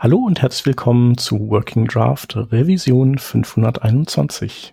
Hallo und herzlich willkommen zu Working Draft Revision 521.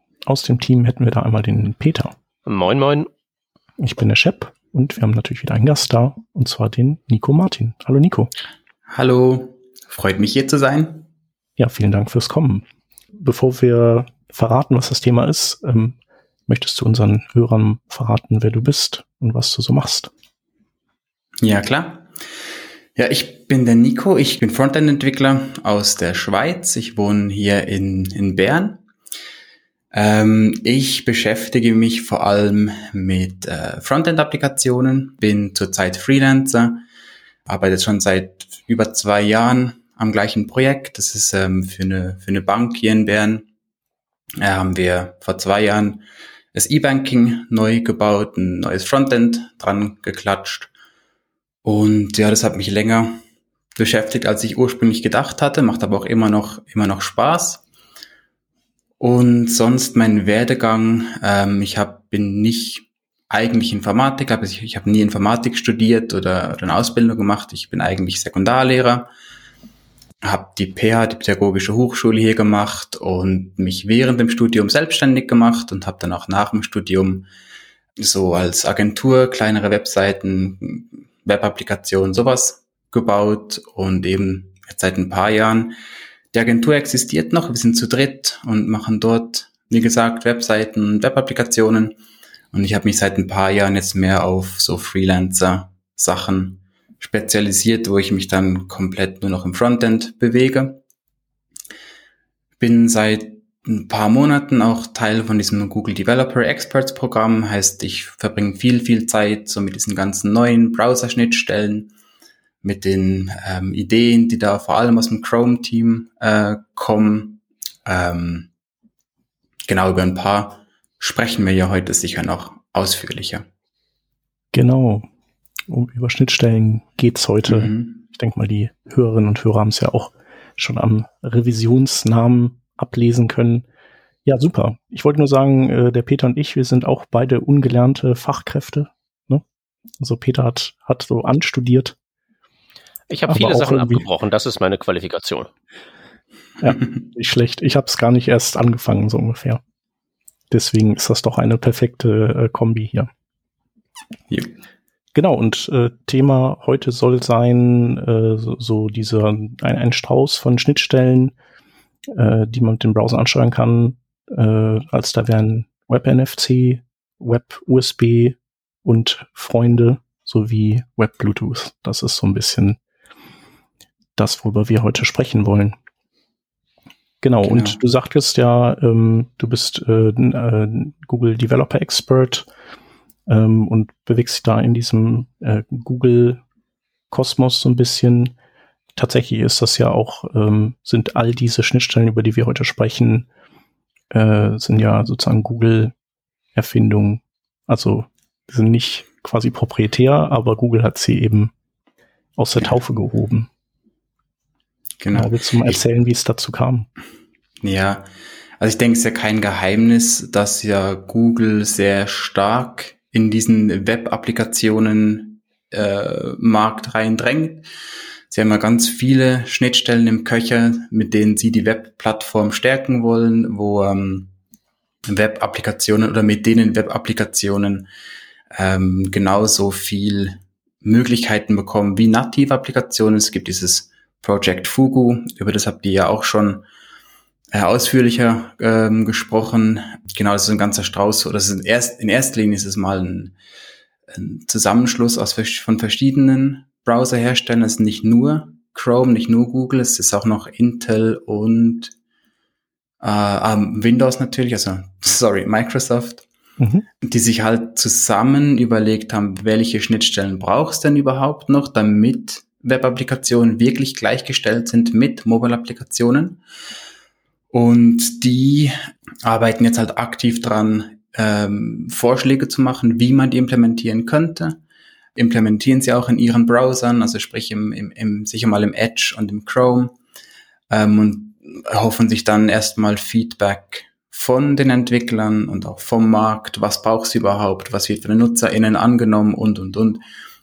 aus dem Team hätten wir da einmal den Peter. Moin, moin. Ich bin der Shep und wir haben natürlich wieder einen Gast da, und zwar den Nico Martin. Hallo Nico. Hallo, freut mich hier zu sein. Ja, vielen Dank fürs Kommen. Bevor wir verraten, was das Thema ist, ähm, möchtest du unseren Hörern verraten, wer du bist und was du so machst? Ja, klar. Ja, ich bin der Nico, ich bin Frontend-Entwickler aus der Schweiz. Ich wohne hier in, in Bern ähm, ich beschäftige mich vor allem mit äh, Frontend-Applikationen, bin zurzeit Freelancer, arbeite schon seit über zwei Jahren am gleichen Projekt. Das ist ähm, für, eine, für eine Bank hier in Bern. Da äh, haben wir vor zwei Jahren das E-Banking neu gebaut, ein neues Frontend dran geklatscht. Und ja, das hat mich länger beschäftigt, als ich ursprünglich gedacht hatte, macht aber auch immer noch, immer noch Spaß. Und sonst mein Werdegang, ähm, ich hab, bin nicht eigentlich Informatiker, aber ich, ich habe nie Informatik studiert oder, oder eine Ausbildung gemacht. Ich bin eigentlich Sekundarlehrer, habe die PH, die Pädagogische Hochschule hier gemacht und mich während dem Studium selbstständig gemacht und habe dann auch nach dem Studium so als Agentur kleinere Webseiten, Webapplikationen, sowas gebaut und eben jetzt seit ein paar Jahren die Agentur existiert noch, wir sind zu dritt und machen dort, wie gesagt, Webseiten und Webapplikationen. Und ich habe mich seit ein paar Jahren jetzt mehr auf so Freelancer-Sachen spezialisiert, wo ich mich dann komplett nur noch im Frontend bewege. Bin seit ein paar Monaten auch Teil von diesem Google Developer Experts Programm, heißt, ich verbringe viel, viel Zeit so mit diesen ganzen neuen Browser-Schnittstellen mit den ähm, Ideen, die da vor allem aus dem Chrome-Team äh, kommen. Ähm, genau über ein paar sprechen wir ja heute sicher noch ausführlicher. Genau. Um, über Schnittstellen geht's heute. Mhm. Ich denke mal, die Hörerinnen und Hörer haben es ja auch schon am Revisionsnamen ablesen können. Ja, super. Ich wollte nur sagen, äh, der Peter und ich, wir sind auch beide ungelernte Fachkräfte. Ne? Also Peter hat, hat so anstudiert ich habe viele Sachen abgebrochen, das ist meine Qualifikation. Ja, nicht schlecht. Ich habe es gar nicht erst angefangen, so ungefähr. Deswegen ist das doch eine perfekte äh, Kombi hier. Ja. Genau, und äh, Thema heute soll sein, äh, so, so dieser ein, ein Strauß von Schnittstellen, äh, die man mit dem Browser ansteuern kann. Äh, als da wären WebNFC, WebUSB und Freunde sowie WebBluetooth. Das ist so ein bisschen das, worüber wir heute sprechen wollen. Genau, genau. und du sagtest ja, ähm, du bist äh, äh, Google Developer Expert ähm, und bewegst dich da in diesem äh, Google Kosmos so ein bisschen. Tatsächlich ist das ja auch, ähm, sind all diese Schnittstellen, über die wir heute sprechen, äh, sind ja sozusagen Google-Erfindungen. Also sind nicht quasi proprietär, aber Google hat sie eben aus der Taufe gehoben. Genau. du mal erzählen, wie es dazu kam? Ja, also ich denke, es ist ja kein Geheimnis, dass ja Google sehr stark in diesen Web-Applikationen äh, Markt reindrängt. Sie haben ja ganz viele Schnittstellen im Köcher, mit denen sie die Web-Plattform stärken wollen, wo ähm, Web-Applikationen oder mit denen Web-Applikationen ähm, genauso viel Möglichkeiten bekommen wie native Applikationen. Es gibt dieses Project Fugu, über das habt ihr ja auch schon äh, ausführlicher ähm, gesprochen. Genau, das ist ein ganzer Strauß. Oder in, erst, in erster Linie ist es mal ein, ein Zusammenschluss aus von verschiedenen Browserherstellern. Es ist nicht nur Chrome, nicht nur Google, es ist auch noch Intel und äh, Windows natürlich, also sorry, Microsoft, mhm. die sich halt zusammen überlegt haben, welche Schnittstellen brauchst denn überhaupt noch, damit Web-Applikationen wirklich gleichgestellt sind mit Mobile-Applikationen. Und die arbeiten jetzt halt aktiv dran, ähm, Vorschläge zu machen, wie man die implementieren könnte. Implementieren sie auch in ihren Browsern, also sprich im, im, im sicher mal im Edge und im Chrome ähm, und hoffen sich dann erstmal Feedback von den Entwicklern und auch vom Markt. Was brauchst du überhaupt? Was wird von den NutzerInnen angenommen und, und, und.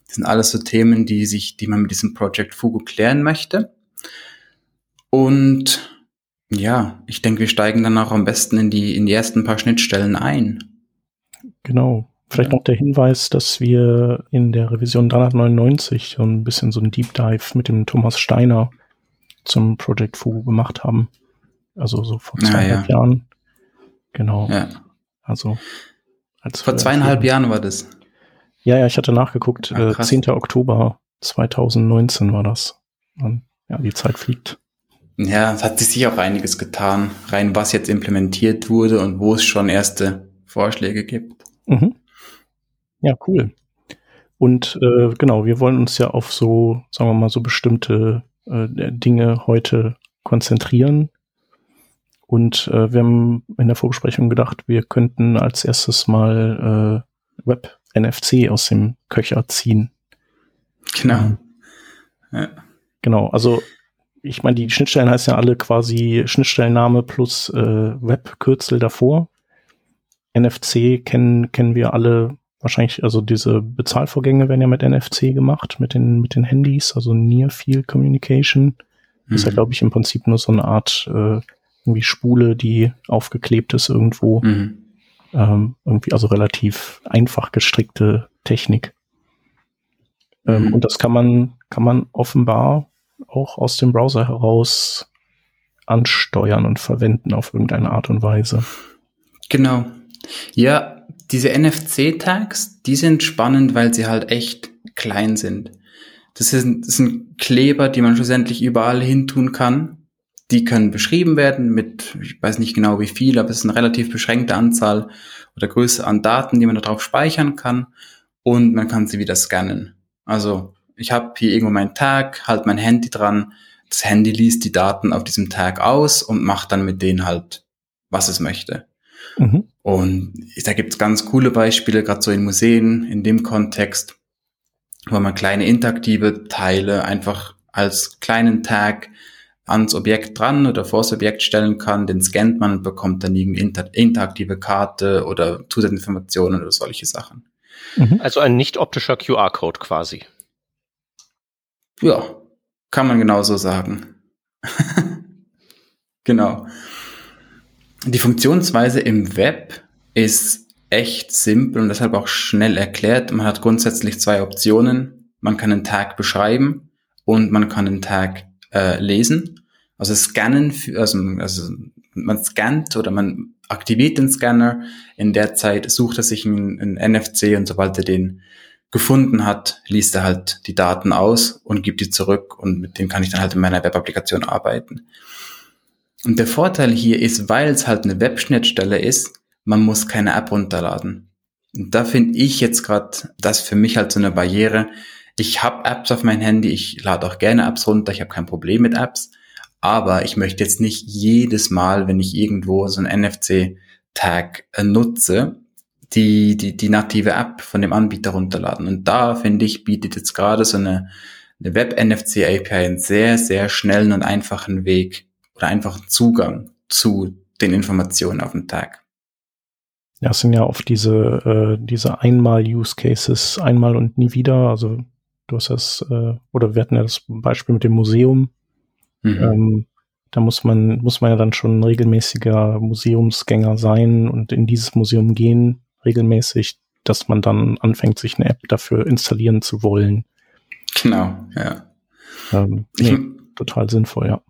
Das sind alles so Themen, die sich, die man mit diesem Project Fugo klären möchte. Und ja, ich denke, wir steigen dann auch am besten in die, in die ersten paar Schnittstellen ein. Genau. Vielleicht noch der Hinweis, dass wir in der Revision 399 so ein bisschen so ein Deep Dive mit dem Thomas Steiner zum Project Fugu gemacht haben. Also so vor zweieinhalb ja. Jahren. Genau. Ja. Also als vor zweieinhalb Jahren war das. Ja, ja, ich hatte nachgeguckt. Ah, äh, 10. Oktober 2019 war das. Ja, die Zeit fliegt. Ja, es hat sich auch einiges getan, rein was jetzt implementiert wurde und wo es schon erste Vorschläge gibt. Mhm. Ja, cool. Und äh, genau, wir wollen uns ja auf so, sagen wir mal, so bestimmte äh, Dinge heute konzentrieren. Und äh, wir haben in der Vorbesprechung gedacht, wir könnten als erstes mal äh, Web-NFC aus dem Köcher ziehen. Genau. Ja. Genau, also ich meine, die Schnittstellen heißen ja alle quasi Schnittstellenname plus äh, Webkürzel davor. NFC kennen, kennen wir alle wahrscheinlich, also diese Bezahlvorgänge werden ja mit NFC gemacht, mit den, mit den Handys, also Near Field Communication. Mhm. Ist ja, mhm. glaube ich, im Prinzip nur so eine Art äh, irgendwie Spule, die aufgeklebt ist irgendwo. Mhm. Ähm, irgendwie, also relativ einfach gestrickte Technik. Ähm, mhm. Und das kann man, kann man offenbar auch aus dem Browser heraus ansteuern und verwenden auf irgendeine Art und Weise. Genau. Ja, diese NFC-Tags, die sind spannend, weil sie halt echt klein sind. Das sind, das sind Kleber, die man schlussendlich überall hin tun kann. Die können beschrieben werden mit, ich weiß nicht genau wie viel, aber es ist eine relativ beschränkte Anzahl oder Größe an Daten, die man darauf speichern kann. Und man kann sie wieder scannen. Also ich habe hier irgendwo meinen Tag, halt mein Handy dran, das Handy liest die Daten auf diesem Tag aus und macht dann mit denen halt, was es möchte. Mhm. Und da gibt's ganz coole Beispiele, gerade so in Museen, in dem Kontext, wo man kleine interaktive Teile einfach als kleinen Tag ans Objekt dran oder vors Objekt stellen kann, den scannt man und bekommt dann irgendeine interaktive Karte oder Zusatzinformationen oder solche Sachen. Mhm. Also ein nicht optischer QR-Code quasi. Ja, kann man genauso sagen. genau. Die Funktionsweise im Web ist echt simpel und deshalb auch schnell erklärt. Man hat grundsätzlich zwei Optionen. Man kann einen Tag beschreiben und man kann einen Tag äh, lesen. Also scannen, also, also man scannt oder man aktiviert den Scanner. In der Zeit sucht er sich einen, einen NFC und sobald er den gefunden hat, liest er halt die Daten aus und gibt die zurück und mit denen kann ich dann halt in meiner Web-Applikation arbeiten. Und der Vorteil hier ist, weil es halt eine Webschnittstelle ist, man muss keine App runterladen. Und da finde ich jetzt gerade das für mich halt so eine Barriere. Ich habe Apps auf mein Handy, ich lade auch gerne Apps runter, ich habe kein Problem mit Apps, aber ich möchte jetzt nicht jedes Mal, wenn ich irgendwo so ein NFC-Tag äh, nutze, die, die, die native App von dem Anbieter runterladen. Und da, finde ich, bietet jetzt gerade so eine, eine Web-NFC-API einen sehr, sehr schnellen und einfachen Weg oder einfachen Zugang zu den Informationen auf dem Tag. Ja, es sind ja oft diese, äh, diese Einmal-Use-Cases, einmal und nie wieder. Also du hast das, äh, oder wir hatten ja das Beispiel mit dem Museum. Mhm. Ähm, da muss man, muss man ja dann schon ein regelmäßiger Museumsgänger sein und in dieses Museum gehen, regelmäßig, dass man dann anfängt, sich eine App dafür installieren zu wollen. Genau, ja. Ähm, nee, total sinnvoll, ja.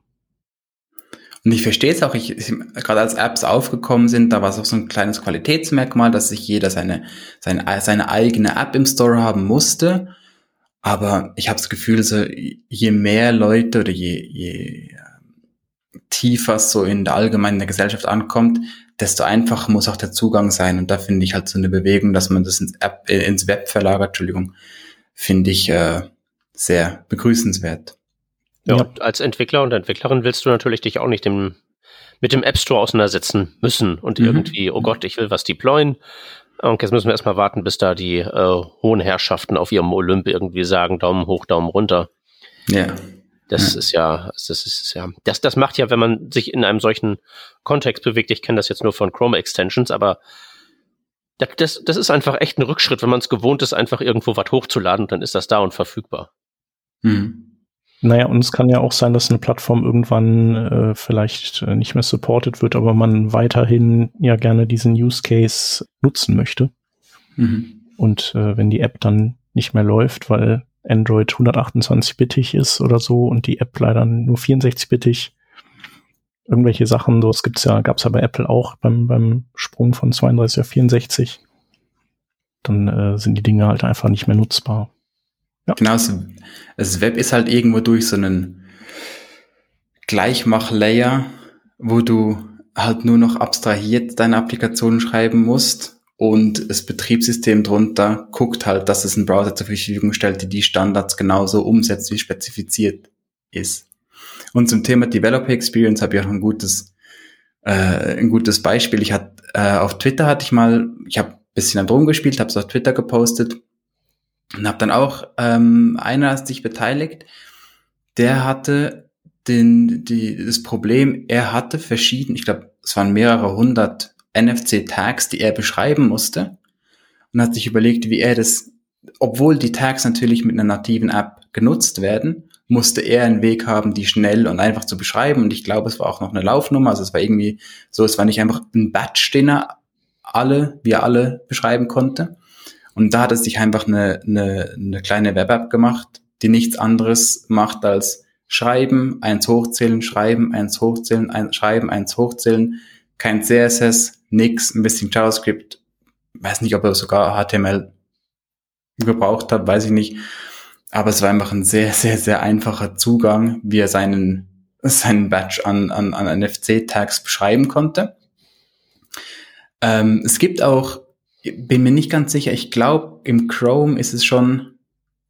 Und ich verstehe es auch, ich, ich, gerade als Apps aufgekommen sind, da war es auch so ein kleines Qualitätsmerkmal, dass sich jeder seine, seine, seine eigene App im Store haben musste. Aber ich habe das Gefühl, so, je mehr Leute oder je, je tiefer so in der allgemeinen Gesellschaft ankommt, desto einfacher muss auch der Zugang sein. Und da finde ich halt so eine Bewegung, dass man das ins, App, äh, ins Web verlagert, Entschuldigung, finde ich äh, sehr begrüßenswert. Ja, ja. als Entwickler und Entwicklerin willst du natürlich dich auch nicht dem, mit dem App Store auseinandersetzen müssen und mhm. irgendwie, oh Gott, ich will was deployen. Und jetzt müssen wir erstmal warten, bis da die äh, hohen Herrschaften auf ihrem Olymp irgendwie sagen, Daumen hoch, Daumen runter. Ja. Das ja. ist ja, das ist ja, das, das macht ja, wenn man sich in einem solchen Kontext bewegt, ich kenne das jetzt nur von Chrome Extensions, aber das, das ist einfach echt ein Rückschritt, wenn man es gewohnt ist, einfach irgendwo was hochzuladen, dann ist das da und verfügbar. Mhm. Naja, und es kann ja auch sein, dass eine Plattform irgendwann äh, vielleicht äh, nicht mehr supported wird, aber man weiterhin ja gerne diesen Use Case nutzen möchte. Mhm. Und äh, wenn die App dann nicht mehr läuft, weil Android 128-bittig ist oder so und die App leider nur 64-bittig, irgendwelche Sachen, so, es gibt's ja, gab's ja bei Apple auch beim, beim Sprung von 32 auf 64, dann äh, sind die Dinge halt einfach nicht mehr nutzbar. Ja. Genau, das Web ist halt irgendwo durch so einen Gleichmach-Layer, wo du halt nur noch abstrahiert deine Applikation schreiben musst und das Betriebssystem drunter guckt halt, dass es einen Browser zur Verfügung stellt, die die Standards genauso umsetzt, wie spezifiziert ist. Und zum Thema Developer Experience habe ich auch ein gutes, äh, ein gutes Beispiel. Ich hatte äh, auf Twitter hatte ich mal, ich habe ein bisschen drum gespielt, habe es auf Twitter gepostet und habe dann auch ähm, einer hat sich beteiligt, der hatte den, die, das Problem, er hatte verschieden, ich glaube, es waren mehrere hundert NFC-Tags, die er beschreiben musste und hat sich überlegt, wie er das, obwohl die Tags natürlich mit einer nativen App genutzt werden, musste er einen Weg haben, die schnell und einfach zu beschreiben. Und ich glaube, es war auch noch eine Laufnummer. Also es war irgendwie so, es war nicht einfach ein Batch, den er alle, wie er alle beschreiben konnte. Und da hat es sich einfach eine, eine, eine kleine Web-App gemacht, die nichts anderes macht als schreiben, eins hochzählen, schreiben, eins hochzählen, ein, schreiben, eins hochzählen, kein CSS, nix, ein bisschen JavaScript, weiß nicht, ob er sogar HTML gebraucht hat, weiß ich nicht. Aber es war einfach ein sehr, sehr, sehr einfacher Zugang, wie er seinen, seinen Batch an, an, an NFC-Tags beschreiben konnte. Ähm, es gibt auch bin mir nicht ganz sicher. Ich glaube, im Chrome ist es schon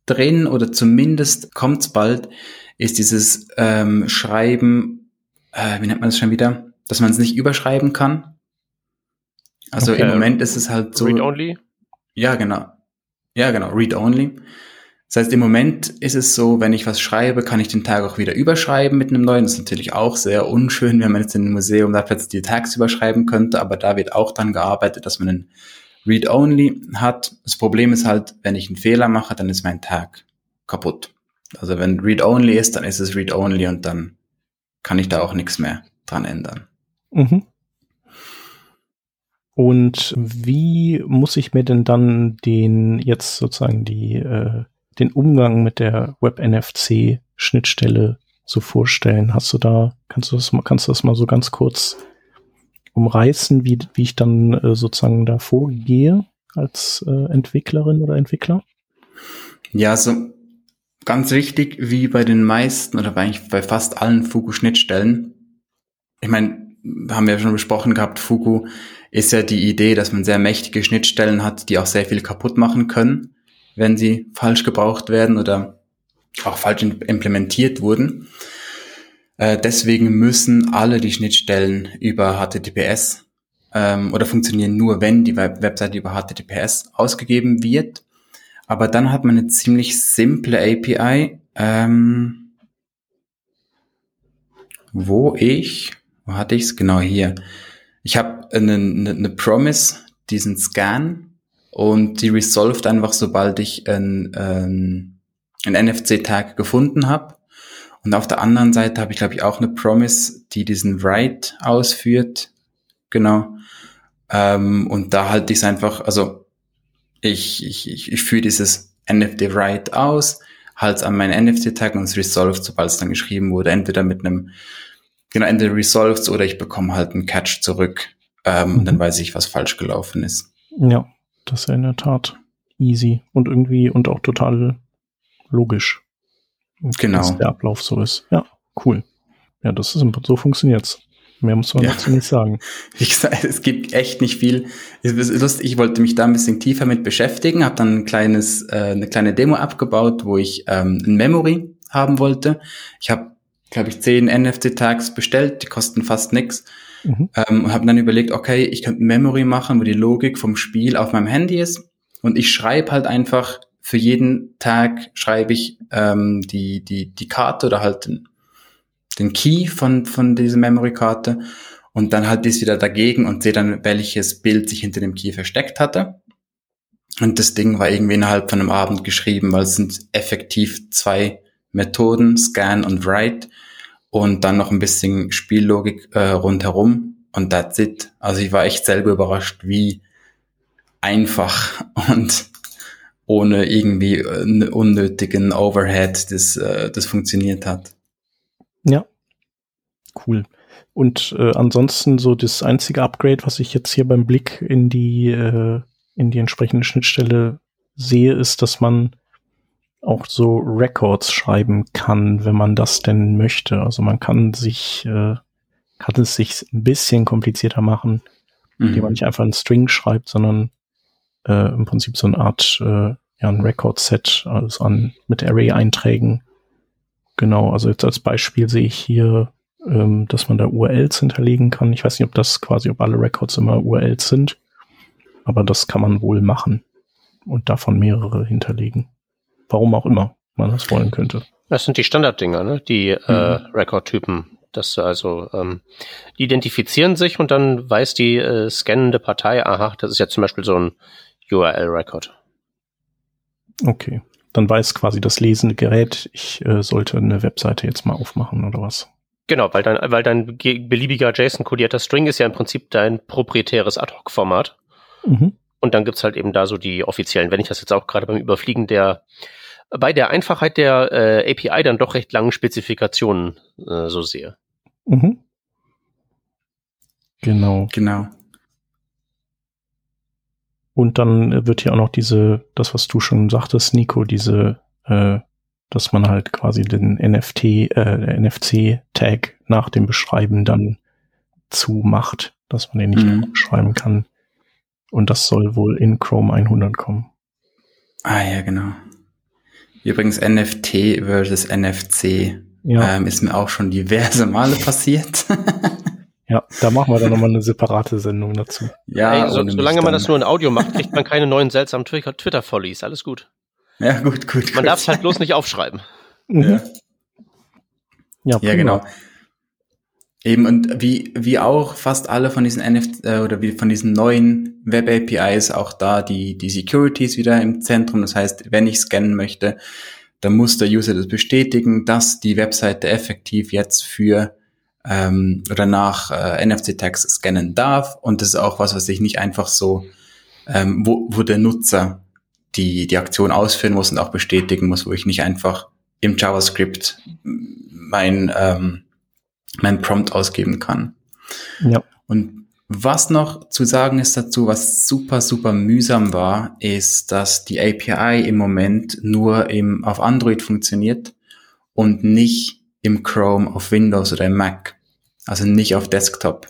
drin oder zumindest kommt es bald, ist dieses ähm, Schreiben, äh, wie nennt man das schon wieder, dass man es nicht überschreiben kann. Also okay. im Moment ist es halt so. Read only? Ja, genau. Ja, genau, read only. Das heißt, im Moment ist es so, wenn ich was schreibe, kann ich den Tag auch wieder überschreiben mit einem neuen. Das ist natürlich auch sehr unschön, wenn man jetzt in einem Museum da plötzlich die Tags überschreiben könnte, aber da wird auch dann gearbeitet, dass man einen Read-Only hat. Das Problem ist halt, wenn ich einen Fehler mache, dann ist mein Tag kaputt. Also wenn Read-Only ist, dann ist es Read-Only und dann kann ich da auch nichts mehr dran ändern. Mhm. Und wie muss ich mir denn dann den jetzt sozusagen die äh, den Umgang mit der Web-NFC Schnittstelle so vorstellen? Hast du da kannst du das mal kannst du das mal so ganz kurz umreißen, wie, wie ich dann äh, sozusagen da vorgehe als äh, Entwicklerin oder Entwickler? Ja, so ganz wichtig, wie bei den meisten oder eigentlich bei fast allen Fugu-Schnittstellen. Ich meine, haben wir ja schon besprochen gehabt, Fugu ist ja die Idee, dass man sehr mächtige Schnittstellen hat, die auch sehr viel kaputt machen können, wenn sie falsch gebraucht werden oder auch falsch implementiert wurden. Äh, deswegen müssen alle die Schnittstellen über HTTPS ähm, oder funktionieren nur, wenn die Web Webseite über HTTPS ausgegeben wird. Aber dann hat man eine ziemlich simple API, ähm, wo ich, wo hatte ich es? Genau hier. Ich habe eine, eine, eine Promise, diesen Scan und die resolved einfach, sobald ich ein, ein, ein NFC-Tag gefunden habe. Und auf der anderen Seite habe ich, glaube ich, auch eine Promise, die diesen Write ausführt. Genau. Ähm, und da halte ich es einfach, also ich, ich, ich, ich führe dieses NFT Write aus, halte es an meinen NFT-Tag und es resolved, sobald es dann geschrieben wurde, entweder mit einem genau, entweder resolved oder ich bekomme halt einen Catch zurück. Ähm, mhm. Und dann weiß ich, was falsch gelaufen ist. Ja, das ist ja in der Tat easy und irgendwie und auch total logisch. Genau. Dass der Ablauf so ist. Ja, cool. Ja, das ist so funktioniert's. Mehr muss man ja. dazu nicht sagen. Wie gesagt, es gibt echt nicht viel. Es ist lustig, ich wollte mich da ein bisschen tiefer mit beschäftigen, habe dann ein kleines, äh, eine kleine Demo abgebaut, wo ich ähm, ein Memory haben wollte. Ich habe, glaube ich, zehn NFT-Tags bestellt, die kosten fast nix. Mhm. Ähm, und habe dann überlegt, okay, ich könnte ein Memory machen, wo die Logik vom Spiel auf meinem Handy ist. Und ich schreibe halt einfach für jeden Tag schreibe ich ähm, die, die, die Karte oder halt den, den Key von, von dieser Memory-Karte und dann halt das wieder dagegen und sehe dann, welches Bild sich hinter dem Key versteckt hatte. Und das Ding war irgendwie innerhalb von einem Abend geschrieben, weil es sind effektiv zwei Methoden, Scan und Write und dann noch ein bisschen Spiellogik äh, rundherum und that's it. Also ich war echt selber überrascht, wie einfach und ohne irgendwie äh, unnötigen Overhead das, äh, das funktioniert hat. Ja, cool. Und äh, ansonsten so das einzige Upgrade, was ich jetzt hier beim Blick in die äh, in die entsprechende Schnittstelle sehe, ist, dass man auch so Records schreiben kann, wenn man das denn möchte. Also man kann sich äh, kann es sich ein bisschen komplizierter machen, mhm. indem man nicht einfach einen String schreibt, sondern äh, im Prinzip so eine Art äh, ja, ein Record-Set also an mit Array-Einträgen. Genau, also jetzt als Beispiel sehe ich hier, ähm, dass man da URLs hinterlegen kann. Ich weiß nicht, ob das quasi, ob alle Records immer URLs sind, aber das kann man wohl machen und davon mehrere hinterlegen. Warum auch immer man das wollen könnte. Das sind die Standarddinger, ne? Die äh, mhm. äh, Record-Typen. Das also, ähm, die identifizieren sich und dann weiß die äh, scannende Partei, aha, das ist ja zum Beispiel so ein URL-Record. Okay. Dann weiß quasi das lesende Gerät, ich äh, sollte eine Webseite jetzt mal aufmachen oder was? Genau, weil dein, weil dein beliebiger JSON-kodierter String ist ja im Prinzip dein proprietäres Ad-Hoc-Format. Mhm. Und dann gibt's halt eben da so die offiziellen, wenn ich das jetzt auch gerade beim Überfliegen der bei der Einfachheit der äh, API dann doch recht langen Spezifikationen äh, so sehe. Mhm. Genau. Genau. Und dann wird hier auch noch diese, das, was du schon sagtest, Nico, diese, äh, dass man halt quasi den NFT, äh, NFC-Tag nach dem Beschreiben dann zumacht, dass man den nicht mhm. mehr beschreiben kann. Und das soll wohl in Chrome 100 kommen. Ah ja, genau. Übrigens NFT versus NFC ja. ähm, ist mir auch schon diverse Male passiert. Ja, da machen wir dann nochmal eine separate Sendung dazu. Ja, Ey, so, solange man das nur in Audio macht, kriegt man keine neuen seltsamen Twitter-Follies. Alles gut. Ja, gut, gut. Man darf es halt bloß nicht aufschreiben. Mhm. Ja, ja, ja genau. Eben, und wie, wie auch fast alle von diesen NFT äh, oder wie von diesen neuen Web-APIs auch da die, die Securities wieder im Zentrum. Das heißt, wenn ich scannen möchte, dann muss der User das bestätigen, dass die Webseite effektiv jetzt für ähm, oder nach äh, NFC-Tags scannen darf. Und das ist auch was, was ich nicht einfach so, ähm, wo, wo der Nutzer die, die Aktion ausführen muss und auch bestätigen muss, wo ich nicht einfach im JavaScript mein, ähm, mein Prompt ausgeben kann. Ja. Und was noch zu sagen ist dazu, was super, super mühsam war, ist, dass die API im Moment nur im, auf Android funktioniert und nicht im Chrome auf Windows oder im Mac. Also nicht auf Desktop.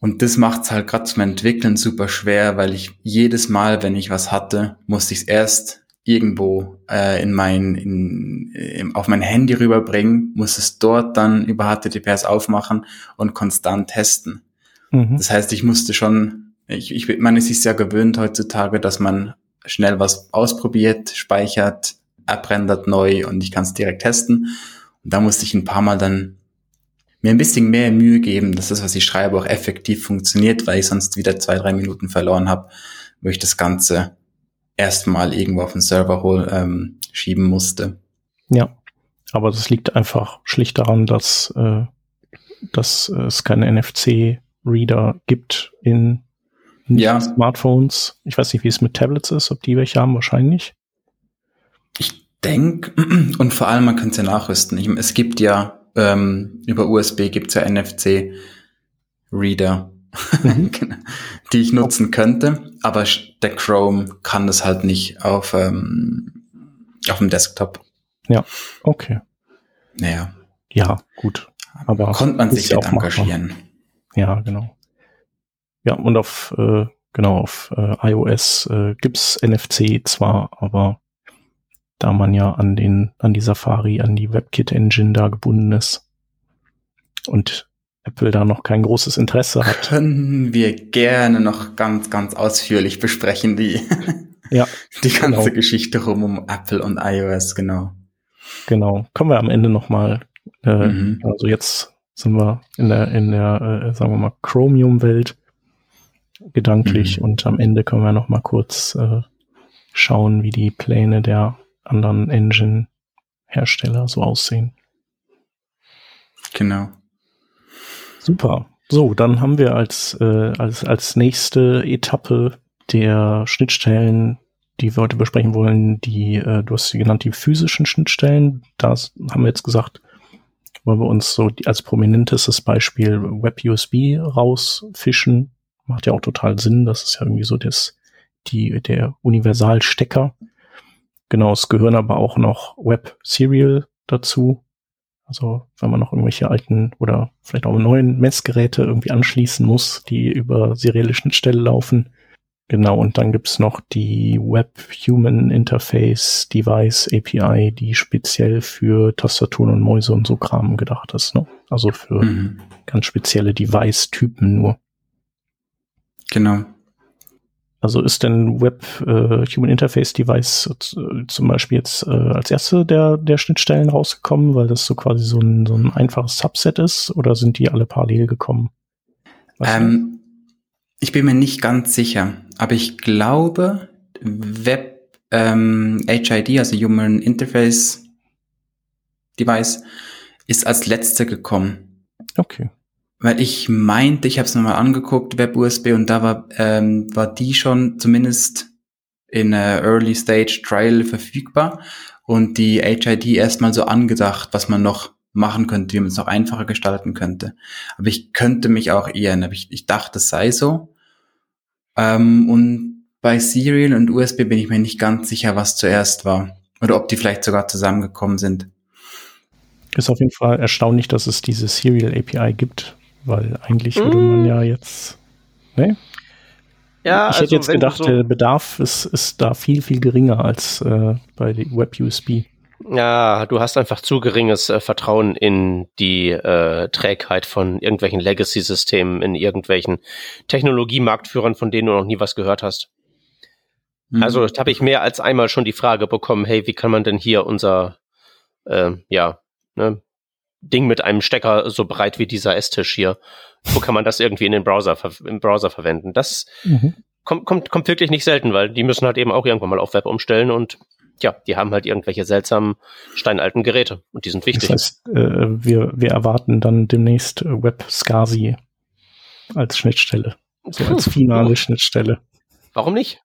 Und das macht es halt gerade zum Entwickeln super schwer, weil ich jedes Mal, wenn ich was hatte, musste ich es erst irgendwo äh, in mein, in, in, auf mein Handy rüberbringen, muss es dort dann über HTTPS aufmachen und konstant testen. Mhm. Das heißt, ich musste schon, ich, ich man ist sich sehr gewöhnt heutzutage, dass man schnell was ausprobiert, speichert, abrendert neu und ich kann es direkt testen. Und da musste ich ein paar Mal dann mir ein bisschen mehr Mühe geben, dass das, was ich schreibe, auch effektiv funktioniert, weil ich sonst wieder zwei, drei Minuten verloren habe, wo ich das Ganze erstmal irgendwo auf den Server hol, ähm, schieben musste. Ja, aber das liegt einfach schlicht daran, dass, äh, dass es keine NFC-Reader gibt in ja. Smartphones. Ich weiß nicht, wie es mit Tablets ist, ob die welche haben, wahrscheinlich. Ich denke, und vor allem, man könnte es ja nachrüsten. Ich, es gibt ja ähm, über USB gibt's ja NFC-Reader, mhm. Genau, die ich nutzen könnte, aber der Chrome kann das halt nicht auf, ähm, auf dem Desktop. Ja, okay. Naja. Ja, gut. Aber konnte man sich ja auch engagieren. Machbar. Ja, genau. Ja, und auf, äh, genau, auf äh, iOS äh, gibt's NFC zwar, aber da man ja an den, an die Safari, an die WebKit-Engine da gebunden ist und Apple da noch kein großes Interesse hat. Können wir gerne noch ganz, ganz ausführlich besprechen, die, ja, die ganze genau. Geschichte rum um Apple und iOS, genau. Genau. Kommen wir am Ende nochmal, äh, mhm. also jetzt sind wir in der, in der, äh, sagen wir mal, Chromium-Welt gedanklich mhm. und am Ende können wir nochmal kurz äh, schauen, wie die Pläne der anderen Engine-Hersteller so aussehen. Genau. Super. So, dann haben wir als, äh, als, als nächste Etappe der Schnittstellen, die wir heute besprechen wollen, die, äh, du hast sie genannt, die physischen Schnittstellen. Da haben wir jetzt gesagt, wollen wir uns so die, als prominentestes Beispiel WebUSB rausfischen. Macht ja auch total Sinn. Das ist ja irgendwie so das, die, der Universalstecker. Genau, es gehören aber auch noch Web Serial dazu. Also wenn man noch irgendwelche alten oder vielleicht auch neuen Messgeräte irgendwie anschließen muss, die über serielle Schnittstelle laufen. Genau, und dann gibt's noch die Web Human Interface Device API, die speziell für Tastaturen und Mäuse und so Kram gedacht ist. Ne? Also für mhm. ganz spezielle Device-Typen nur. Genau. Also ist denn Web äh, Human Interface Device äh, zum Beispiel jetzt äh, als erste der, der Schnittstellen rausgekommen, weil das so quasi so ein, so ein einfaches Subset ist oder sind die alle parallel gekommen? Ähm, ich bin mir nicht ganz sicher, aber ich glaube, Web ähm, HID, also Human Interface Device, ist als letzte gekommen. Okay. Weil ich meinte, ich habe es nochmal angeguckt, WebUSB, und da war, ähm, war die schon zumindest in a Early Stage Trial verfügbar und die HID erstmal so angedacht, was man noch machen könnte, wie man es noch einfacher gestalten könnte. Aber ich könnte mich auch irren, aber ich, ich dachte, es sei so. Ähm, und bei Serial und USB bin ich mir nicht ganz sicher, was zuerst war. Oder ob die vielleicht sogar zusammengekommen sind. Ist auf jeden Fall erstaunlich, dass es diese Serial API gibt, weil eigentlich würde man ja jetzt. Ne? Ja, ich also hätte jetzt gedacht, so der Bedarf ist, ist da viel, viel geringer als äh, bei WebUSB. Ja, du hast einfach zu geringes äh, Vertrauen in die äh, Trägheit von irgendwelchen Legacy-Systemen, in irgendwelchen Technologiemarktführern, von denen du noch nie was gehört hast. Mhm. Also habe ich mehr als einmal schon die Frage bekommen, hey, wie kann man denn hier unser äh, ja, ne, Ding mit einem Stecker so breit wie dieser Esstisch hier. Wo kann man das irgendwie in den Browser, im Browser verwenden? Das mhm. kommt, kommt, kommt wirklich nicht selten, weil die müssen halt eben auch irgendwann mal auf Web umstellen und ja, die haben halt irgendwelche seltsamen steinalten Geräte und die sind wichtig. Das heißt, äh, wir, wir erwarten dann demnächst Web SCSI als Schnittstelle. So als finale Schnittstelle. Warum nicht?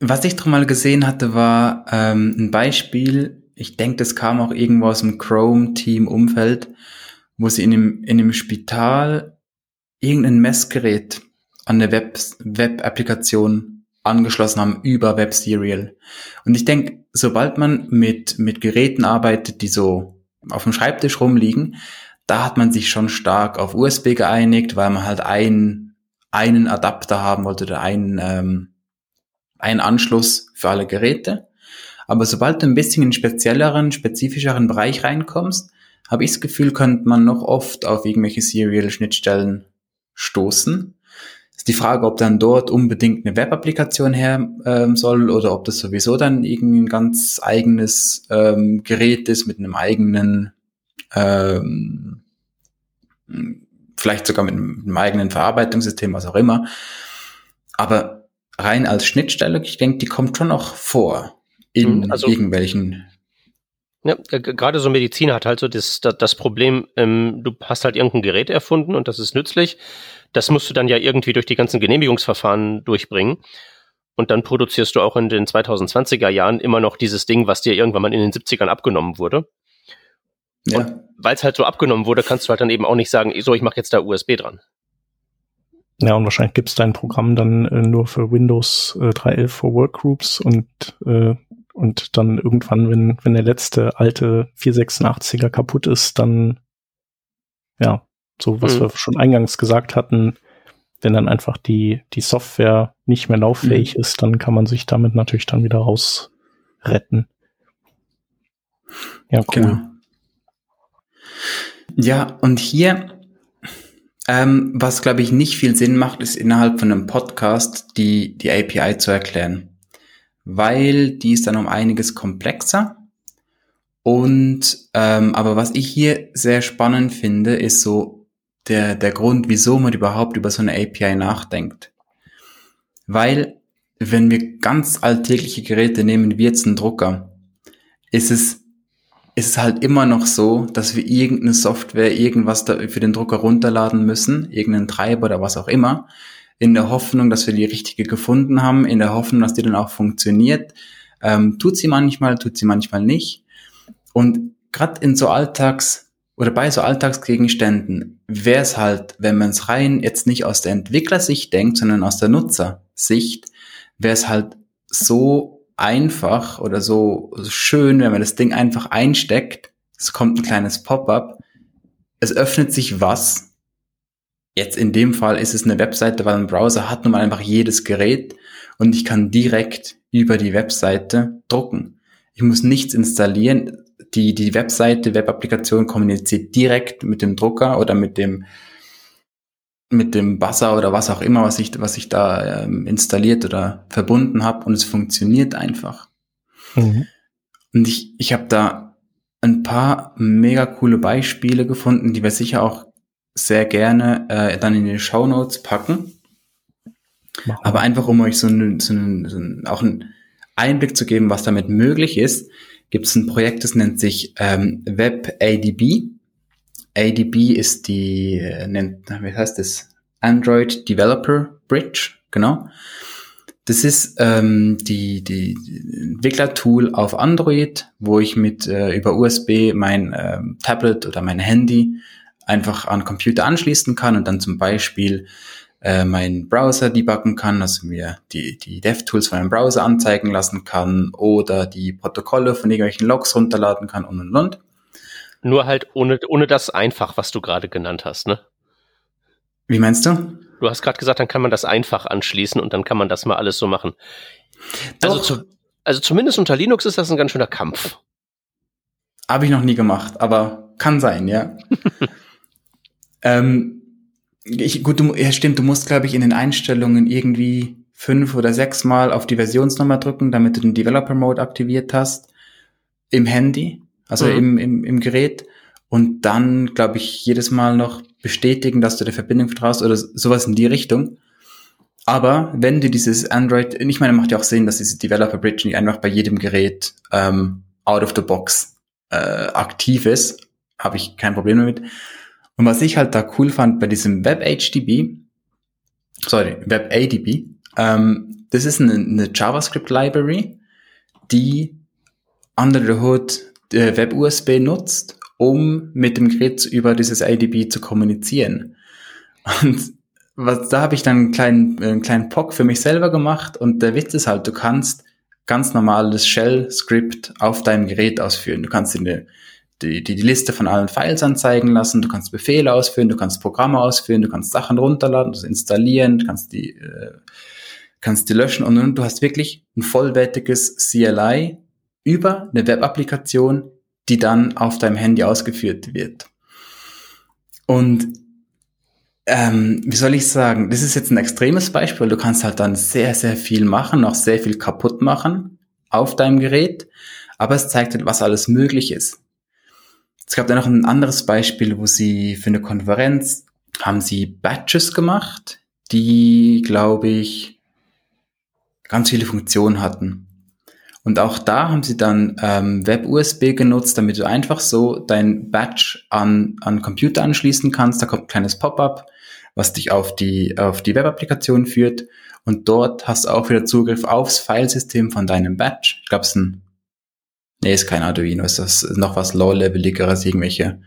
Was ich drum mal gesehen hatte, war ähm, ein Beispiel, ich denke, das kam auch irgendwo aus dem Chrome-Team-Umfeld, wo sie in dem, in dem Spital irgendein Messgerät an Web-Applikation Web angeschlossen haben über Web Serial. Und ich denke, sobald man mit, mit Geräten arbeitet, die so auf dem Schreibtisch rumliegen, da hat man sich schon stark auf USB geeinigt, weil man halt einen, einen Adapter haben wollte oder einen, ähm, einen Anschluss für alle Geräte. Aber sobald du ein bisschen in spezielleren, spezifischeren Bereich reinkommst, habe ich das Gefühl, könnte man noch oft auf irgendwelche Serial-Schnittstellen stoßen. Ist die Frage, ob dann dort unbedingt eine Web-Applikation her ähm, soll oder ob das sowieso dann irgendwie ein ganz eigenes ähm, Gerät ist mit einem eigenen, ähm, vielleicht sogar mit einem eigenen Verarbeitungssystem, was auch immer. Aber rein als Schnittstelle, ich denke, die kommt schon noch vor in mhm, also, irgendwelchen. Ja, gerade so Medizin hat halt so das, das, das Problem, ähm, du hast halt irgendein Gerät erfunden und das ist nützlich. Das musst du dann ja irgendwie durch die ganzen Genehmigungsverfahren durchbringen. Und dann produzierst du auch in den 2020er Jahren immer noch dieses Ding, was dir irgendwann mal in den 70ern abgenommen wurde. Ja. Weil es halt so abgenommen wurde, kannst du halt dann eben auch nicht sagen, so, ich mache jetzt da USB dran. Ja, und wahrscheinlich gibt es dein Programm dann äh, nur für Windows äh, 3.11 for Workgroups und, äh, und dann irgendwann, wenn, wenn der letzte alte 486er kaputt ist, dann, ja, so was mhm. wir schon eingangs gesagt hatten, wenn dann einfach die, die Software nicht mehr lauffähig mhm. ist, dann kann man sich damit natürlich dann wieder rausretten. Ja, cool. Genau. Ja, und hier, ähm, was glaube ich nicht viel Sinn macht, ist innerhalb von einem Podcast die, die API zu erklären. Weil die ist dann um einiges komplexer. Und ähm, aber was ich hier sehr spannend finde, ist so der, der Grund, wieso man überhaupt über so eine API nachdenkt. Weil, wenn wir ganz alltägliche Geräte nehmen, wie jetzt einen Drucker, ist es ist es halt immer noch so, dass wir irgendeine Software, irgendwas da für den Drucker runterladen müssen, irgendeinen Treiber oder was auch immer, in der Hoffnung, dass wir die richtige gefunden haben, in der Hoffnung, dass die dann auch funktioniert. Ähm, tut sie manchmal, tut sie manchmal nicht. Und gerade in so Alltags- oder bei so Alltagsgegenständen wäre es halt, wenn man es rein jetzt nicht aus der Entwicklersicht denkt, sondern aus der Nutzersicht, wäre es halt so einfach oder so schön, wenn man das Ding einfach einsteckt. Es kommt ein kleines Pop-up. Es öffnet sich was. Jetzt in dem Fall ist es eine Webseite, weil ein Browser hat nun mal einfach jedes Gerät und ich kann direkt über die Webseite drucken. Ich muss nichts installieren. Die, die Webseite, Webapplikation kommuniziert direkt mit dem Drucker oder mit dem mit dem Wasser oder was auch immer, was ich, was ich da ähm, installiert oder verbunden habe und es funktioniert einfach. Mhm. Und ich, ich habe da ein paar mega coole Beispiele gefunden, die wir sicher auch sehr gerne äh, dann in die Show Notes packen. Machen. Aber einfach um euch so, einen, so, einen, so einen, auch einen Einblick zu geben, was damit möglich ist, gibt es ein Projekt, das nennt sich ähm, WebADB. ADB ist die, äh, nennt, wie heißt das? Android Developer Bridge, genau. Das ist ähm, die, die Entwicklertool auf Android, wo ich mit äh, über USB mein ähm, Tablet oder mein Handy einfach an Computer anschließen kann und dann zum Beispiel äh, meinen Browser debuggen kann, also mir die, die DevTools von meinem Browser anzeigen lassen kann oder die Protokolle von irgendwelchen Logs runterladen kann und und und. Nur halt ohne, ohne das einfach, was du gerade genannt hast, ne? Wie meinst du? Du hast gerade gesagt, dann kann man das einfach anschließen und dann kann man das mal alles so machen. Also, zu, also zumindest unter Linux ist das ein ganz schöner Kampf. Habe ich noch nie gemacht, aber kann sein, ja. ähm, ich, gut, du, ja, stimmt, du musst, glaube ich, in den Einstellungen irgendwie fünf oder sechs Mal auf die Versionsnummer drücken, damit du den Developer Mode aktiviert hast. Im Handy also mhm. im, im, im Gerät. Und dann, glaube ich, jedes Mal noch bestätigen, dass du der Verbindung vertraust oder sowas in die Richtung. Aber wenn du dieses Android, ich meine, macht ja auch Sinn, dass diese Developer Bridge nicht einfach bei jedem Gerät ähm, out of the box äh, aktiv ist, habe ich kein Problem damit. Und was ich halt da cool fand bei diesem WebHDB, sorry, WebADB, ähm, das ist eine, eine JavaScript Library, die under the hood äh, Web-USB nutzt, um mit dem Gerät über dieses ADB zu kommunizieren. Und was, da habe ich dann einen kleinen, einen kleinen POC für mich selber gemacht und der Witz ist halt, du kannst ganz normales Shell-Script auf deinem Gerät ausführen. Du kannst die, die, die Liste von allen Files anzeigen lassen, du kannst Befehle ausführen, du kannst Programme ausführen, du kannst Sachen runterladen, also installieren, du kannst die, äh, kannst die löschen und, und du hast wirklich ein vollwertiges CLI über eine Web-Applikation, die dann auf deinem Handy ausgeführt wird. Und ähm, wie soll ich sagen, das ist jetzt ein extremes Beispiel, du kannst halt dann sehr, sehr viel machen, auch sehr viel kaputt machen auf deinem Gerät, aber es zeigt halt, was alles möglich ist. Es gab dann noch ein anderes Beispiel, wo sie für eine Konferenz haben sie Batches gemacht, die, glaube ich, ganz viele Funktionen hatten. Und auch da haben sie dann ähm, Web-USB genutzt, damit du einfach so dein Batch an, an Computer anschließen kannst. Da kommt ein kleines Pop-up, was dich auf die, auf die Web-Applikation führt. Und dort hast du auch wieder Zugriff aufs Filesystem von deinem Batch. Ich glaube, es ist ein nee, ist kein Arduino, ist das noch was low-leveligeres, irgendwelche,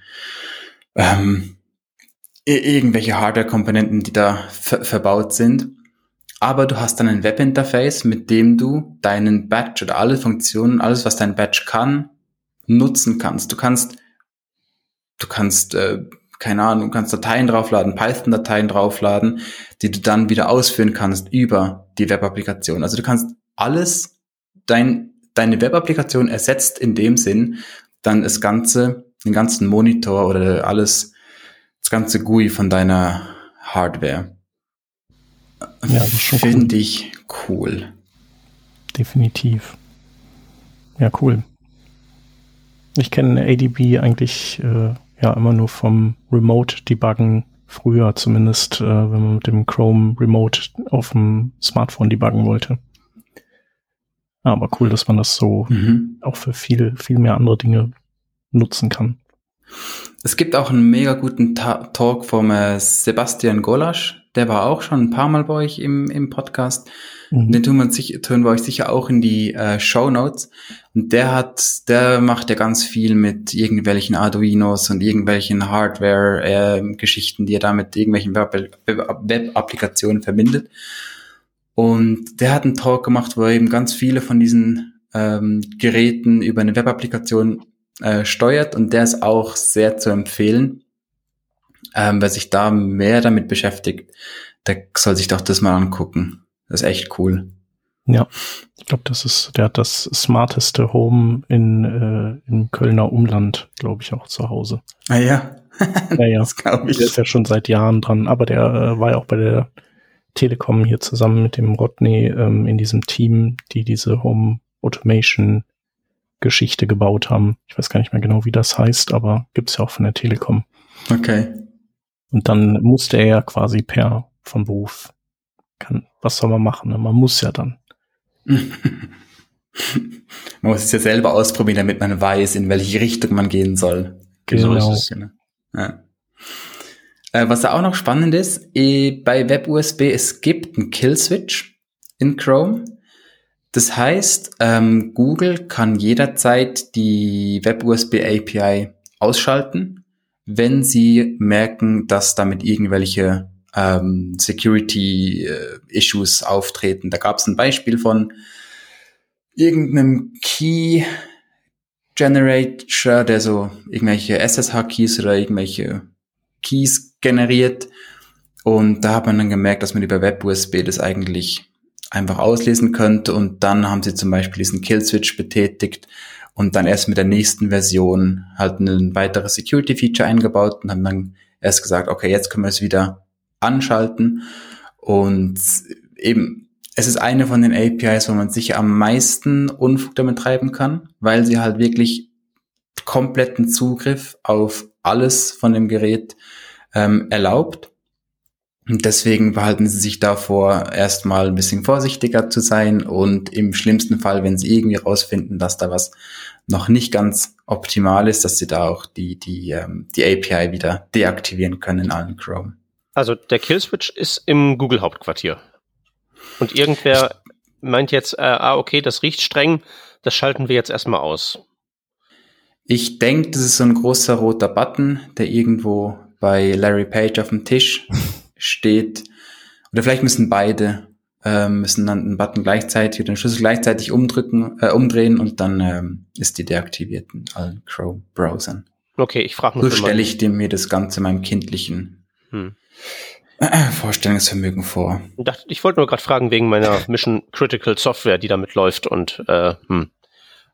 ähm, irgendwelche Hardware-Komponenten, die da ver verbaut sind. Aber du hast dann ein Webinterface, mit dem du deinen Batch oder alle Funktionen, alles, was dein Batch kann, nutzen kannst. Du kannst, du kannst, äh, keine Ahnung, du kannst Dateien draufladen, Python-Dateien draufladen, die du dann wieder ausführen kannst über die Web-Applikation. Also du kannst alles, dein, deine Web-Applikation ersetzt in dem Sinn dann das ganze, den ganzen Monitor oder alles, das ganze GUI von deiner Hardware. Ja, das Finde cool. ich cool. Definitiv. Ja, cool. Ich kenne ADB eigentlich äh, ja immer nur vom Remote-Debuggen früher, zumindest äh, wenn man mit dem Chrome Remote auf dem Smartphone debuggen wollte. Aber cool, dass man das so mhm. auch für viel, viel mehr andere Dinge nutzen kann. Es gibt auch einen mega guten Ta Talk vom äh, Sebastian Golasch. Der war auch schon ein paar Mal bei euch im, im Podcast. Mhm. Den tun wir, sich, tun wir euch sicher auch in die äh, Show Notes. Und der hat, der macht ja ganz viel mit irgendwelchen Arduinos und irgendwelchen Hardware-Geschichten, äh, die er da mit irgendwelchen Web-Applikationen verbindet. Und der hat einen Talk gemacht, wo er eben ganz viele von diesen ähm, Geräten über eine Web-Applikation äh, steuert und der ist auch sehr zu empfehlen. Ähm, wer sich da mehr damit beschäftigt, der soll sich doch das mal angucken. Das ist echt cool. Ja, ich glaube, das ist, der hat das smarteste Home in äh, im Kölner Umland, glaube ich, auch zu Hause. Ah ja. ja, ja. Das glaube ich. Der ist ja schon seit Jahren dran, aber der äh, war ja auch bei der Telekom hier zusammen mit dem Rodney ähm, in diesem Team, die diese Home Automation Geschichte gebaut haben. Ich weiß gar nicht mehr genau, wie das heißt, aber gibt's ja auch von der Telekom. Okay. Und dann musste er ja quasi per von Beruf. Kann, was soll man machen? Ne? Man muss ja dann. man muss es ja selber ausprobieren, damit man weiß, in welche Richtung man gehen soll. Genau. Es, genau. Ja. Äh, was da auch noch spannend ist, eh, bei WebUSB, es gibt einen Killswitch in Chrome. Das heißt, ähm, Google kann jederzeit die WebUSB API ausschalten, wenn sie merken, dass damit irgendwelche ähm, Security-Issues äh, auftreten. Da gab es ein Beispiel von irgendeinem Key Generator, der so irgendwelche SSH-Keys oder irgendwelche Keys generiert. Und da hat man dann gemerkt, dass man über WebUSB das eigentlich einfach auslesen könnte und dann haben sie zum Beispiel diesen Kill-Switch betätigt und dann erst mit der nächsten Version halt ein weiteres Security-Feature eingebaut und haben dann erst gesagt, okay, jetzt können wir es wieder anschalten und eben, es ist eine von den APIs, wo man sicher am meisten Unfug damit treiben kann, weil sie halt wirklich kompletten Zugriff auf alles von dem Gerät ähm, erlaubt und deswegen behalten sie sich davor, erstmal ein bisschen vorsichtiger zu sein und im schlimmsten Fall, wenn sie irgendwie rausfinden, dass da was noch nicht ganz optimal ist, dass sie da auch die, die, ähm, die API wieder deaktivieren können in allen Chrome. Also der Killswitch ist im Google Hauptquartier. Und irgendwer meint jetzt, äh, ah, okay, das riecht streng, das schalten wir jetzt erstmal aus. Ich denke, das ist so ein großer roter Button, der irgendwo bei Larry Page auf dem Tisch steht, oder vielleicht müssen beide äh, müssen dann einen Button gleichzeitig oder den Schlüssel gleichzeitig umdrücken, äh, umdrehen und dann ähm, ist die deaktiviert in allen Chrome-Browsern. Okay, ich frage nur. So stelle ich dem mir das Ganze meinem kindlichen hm. äh, Vorstellungsvermögen vor. Ich wollte nur gerade fragen wegen meiner Mission Critical Software, die damit läuft und äh, hm,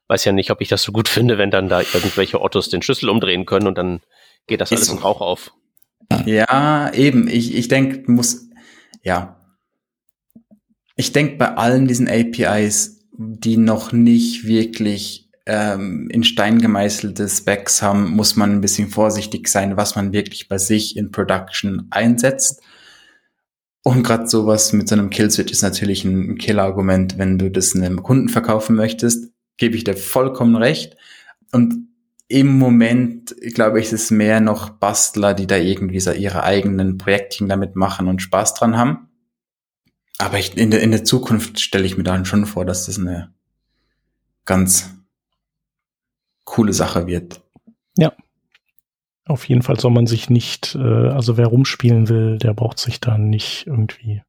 weiß ja nicht, ob ich das so gut finde, wenn dann da irgendwelche Ottos den Schlüssel umdrehen können und dann geht das alles in Rauch auf. Ja, eben. Ich, ich denke, muss, ja. Ich denke, bei allen diesen APIs, die noch nicht wirklich ähm, in Stein gemeißelte Specs haben, muss man ein bisschen vorsichtig sein, was man wirklich bei sich in Production einsetzt. Und gerade sowas mit so einem Killswitch ist natürlich ein Killargument, wenn du das einem Kunden verkaufen möchtest, gebe ich dir vollkommen recht. Und im Moment, glaube ich, ist es mehr noch Bastler, die da irgendwie so ihre eigenen Projektchen damit machen und Spaß dran haben. Aber ich, in, der, in der Zukunft stelle ich mir dann schon vor, dass das eine ganz coole Sache wird. Ja. Auf jeden Fall soll man sich nicht, äh, also wer rumspielen will, der braucht sich da nicht irgendwie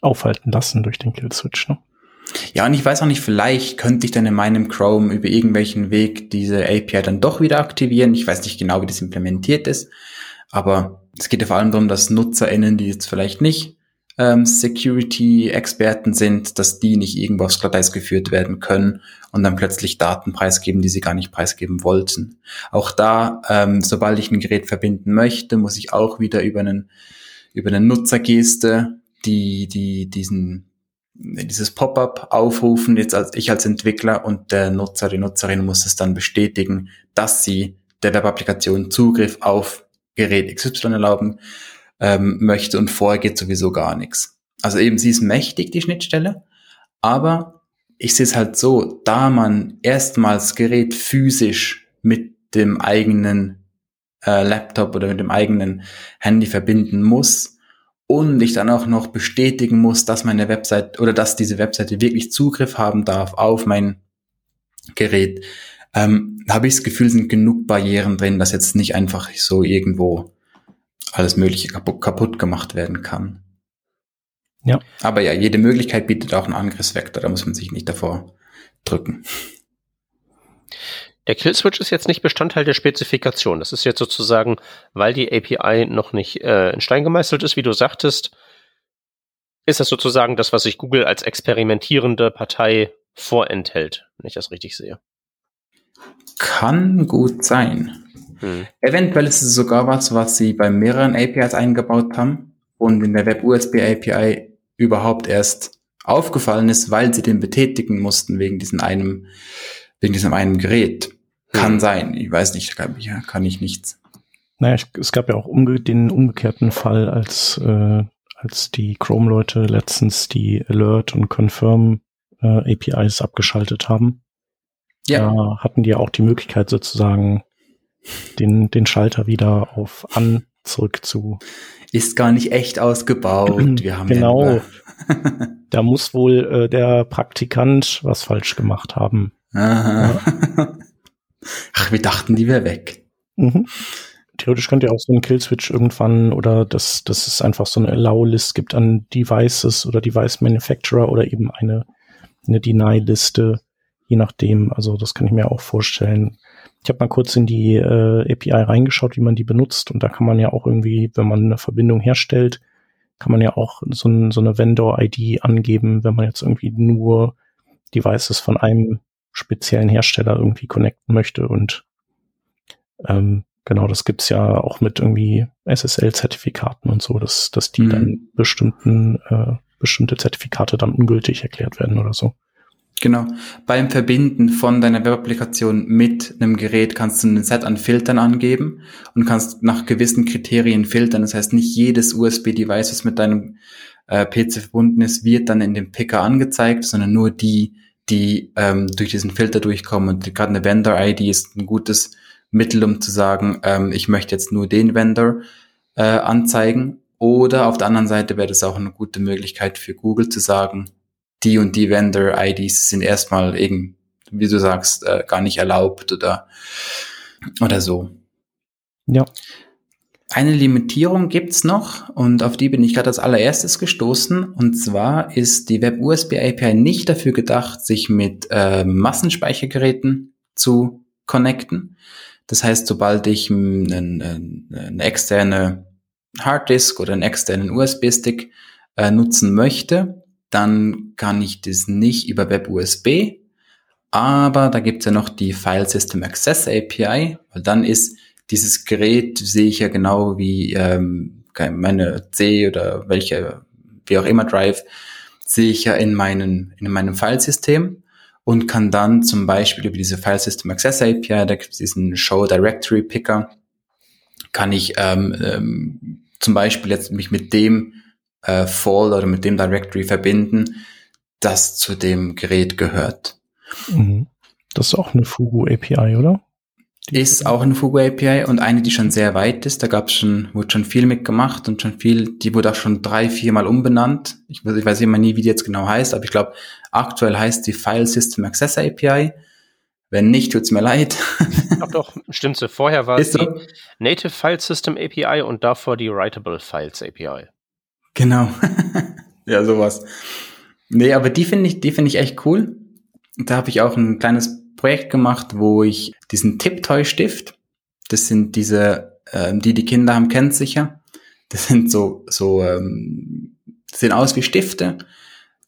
aufhalten lassen durch den Killswitch. Ne? Ja, und ich weiß auch nicht, vielleicht könnte ich dann in meinem Chrome über irgendwelchen Weg diese API dann doch wieder aktivieren. Ich weiß nicht genau, wie das implementiert ist, aber es geht ja vor allem darum, dass NutzerInnen, die jetzt vielleicht nicht ähm, Security-Experten sind, dass die nicht irgendwo aufs Glatteis geführt werden können und dann plötzlich Daten preisgeben, die sie gar nicht preisgeben wollten. Auch da, ähm, sobald ich ein Gerät verbinden möchte, muss ich auch wieder über einen über eine Nutzergeste, die die diesen dieses Pop-up aufrufen, jetzt als ich als Entwickler und der Nutzer, die Nutzerin muss es dann bestätigen, dass sie der Web-Applikation Zugriff auf Gerät XY erlauben ähm, möchte und vorher geht sowieso gar nichts. Also eben, sie ist mächtig, die Schnittstelle, aber ich sehe es halt so, da man erstmals Gerät physisch mit dem eigenen äh, Laptop oder mit dem eigenen Handy verbinden muss und ich dann auch noch bestätigen muss, dass meine Website oder dass diese Webseite wirklich Zugriff haben darf auf mein Gerät, ähm, habe ich das Gefühl, sind genug Barrieren drin, dass jetzt nicht einfach so irgendwo alles Mögliche kaputt, kaputt gemacht werden kann. Ja. Aber ja, jede Möglichkeit bietet auch einen Angriffsvektor, da muss man sich nicht davor drücken. Der Killswitch ist jetzt nicht Bestandteil der Spezifikation. Das ist jetzt sozusagen, weil die API noch nicht äh, in Stein gemeißelt ist, wie du sagtest, ist das sozusagen das, was sich Google als experimentierende Partei vorenthält, wenn ich das richtig sehe. Kann gut sein. Hm. Eventuell ist es sogar was, was sie bei mehreren APIs eingebaut haben und in der Web-USB API überhaupt erst aufgefallen ist, weil sie den betätigen mussten wegen diesem einem, wegen diesem einen Gerät. Kann hm. sein. Ich weiß nicht, kann ich, kann ich nichts. Naja, ich, es gab ja auch umge den umgekehrten Fall, als, äh, als die Chrome-Leute letztens die Alert und Confirm äh, APIs abgeschaltet haben. Ja. Da hatten die ja auch die Möglichkeit sozusagen den, den Schalter wieder auf an zurück zu. Ist gar nicht echt ausgebaut. Wir haben genau. Ja da muss wohl äh, der Praktikant was falsch gemacht haben. Aha. Ach, wir dachten, die wäre weg. Mhm. Theoretisch könnte ja auch so ein Killswitch irgendwann oder dass, dass es einfach so eine Allow-List gibt an Devices oder Device Manufacturer oder eben eine, eine Deny-Liste, je nachdem. Also das kann ich mir auch vorstellen. Ich habe mal kurz in die äh, API reingeschaut, wie man die benutzt. Und da kann man ja auch irgendwie, wenn man eine Verbindung herstellt, kann man ja auch so, ein, so eine Vendor-ID angeben, wenn man jetzt irgendwie nur Devices von einem speziellen Hersteller irgendwie connecten möchte. Und ähm, genau, das gibt's ja auch mit irgendwie SSL-Zertifikaten und so, dass, dass die mhm. dann bestimmten, äh, bestimmte Zertifikate dann ungültig erklärt werden oder so. Genau. Beim Verbinden von deiner Web-Applikation mit einem Gerät kannst du ein Set an Filtern angeben und kannst nach gewissen Kriterien filtern. Das heißt, nicht jedes USB-Device, was mit deinem äh, PC verbunden ist, wird dann in dem Picker angezeigt, sondern nur die, die ähm, durch diesen Filter durchkommen. Und gerade eine Vendor-ID ist ein gutes Mittel, um zu sagen, ähm, ich möchte jetzt nur den Vendor äh, anzeigen. Oder auf der anderen Seite wäre das auch eine gute Möglichkeit für Google zu sagen, die und die Vendor-IDs sind erstmal eben, wie du sagst, äh, gar nicht erlaubt oder, oder so. Ja. Eine Limitierung gibt's noch und auf die bin ich gerade als allererstes gestoßen. Und zwar ist die Web-USB API nicht dafür gedacht, sich mit äh, Massenspeichergeräten zu connecten. Das heißt, sobald ich eine, eine externe Harddisk oder einen externen USB-Stick äh, nutzen möchte, dann kann ich das nicht über WebUSB, aber da gibt's ja noch die File System Access API, weil dann ist dieses Gerät, sehe ich ja genau wie ähm, meine C oder welche, wie auch immer Drive, sehe ich ja in, meinen, in meinem Filesystem und kann dann zum Beispiel über diese File System Access API, da gibt es diesen Show Directory Picker, kann ich ähm, ähm, zum Beispiel jetzt mich mit dem äh, Fall oder mit dem Directory verbinden, das zu dem Gerät gehört. Mhm. Das ist auch eine Fugu API, oder? Ist auch eine Fugu API und eine, die schon sehr weit ist. Da gab's schon, wurde schon viel mitgemacht und schon viel, die wurde auch schon drei, viermal umbenannt. Ich, ich weiß immer nie, wie die jetzt genau heißt, aber ich glaube, aktuell heißt die File System Access API. Wenn nicht, tut's mir leid. Ach doch, stimmt so. Vorher war es die so? Native File System API und davor die Writable Files API. Genau. ja, sowas. Nee, aber die finde ich, die finde ich echt cool. Da habe ich auch ein kleines Projekt gemacht, wo ich diesen Tiptoy-Stift, das sind diese, ähm, die die Kinder haben, kennt sicher. Das sind so, so, ähm, sehen aus wie Stifte.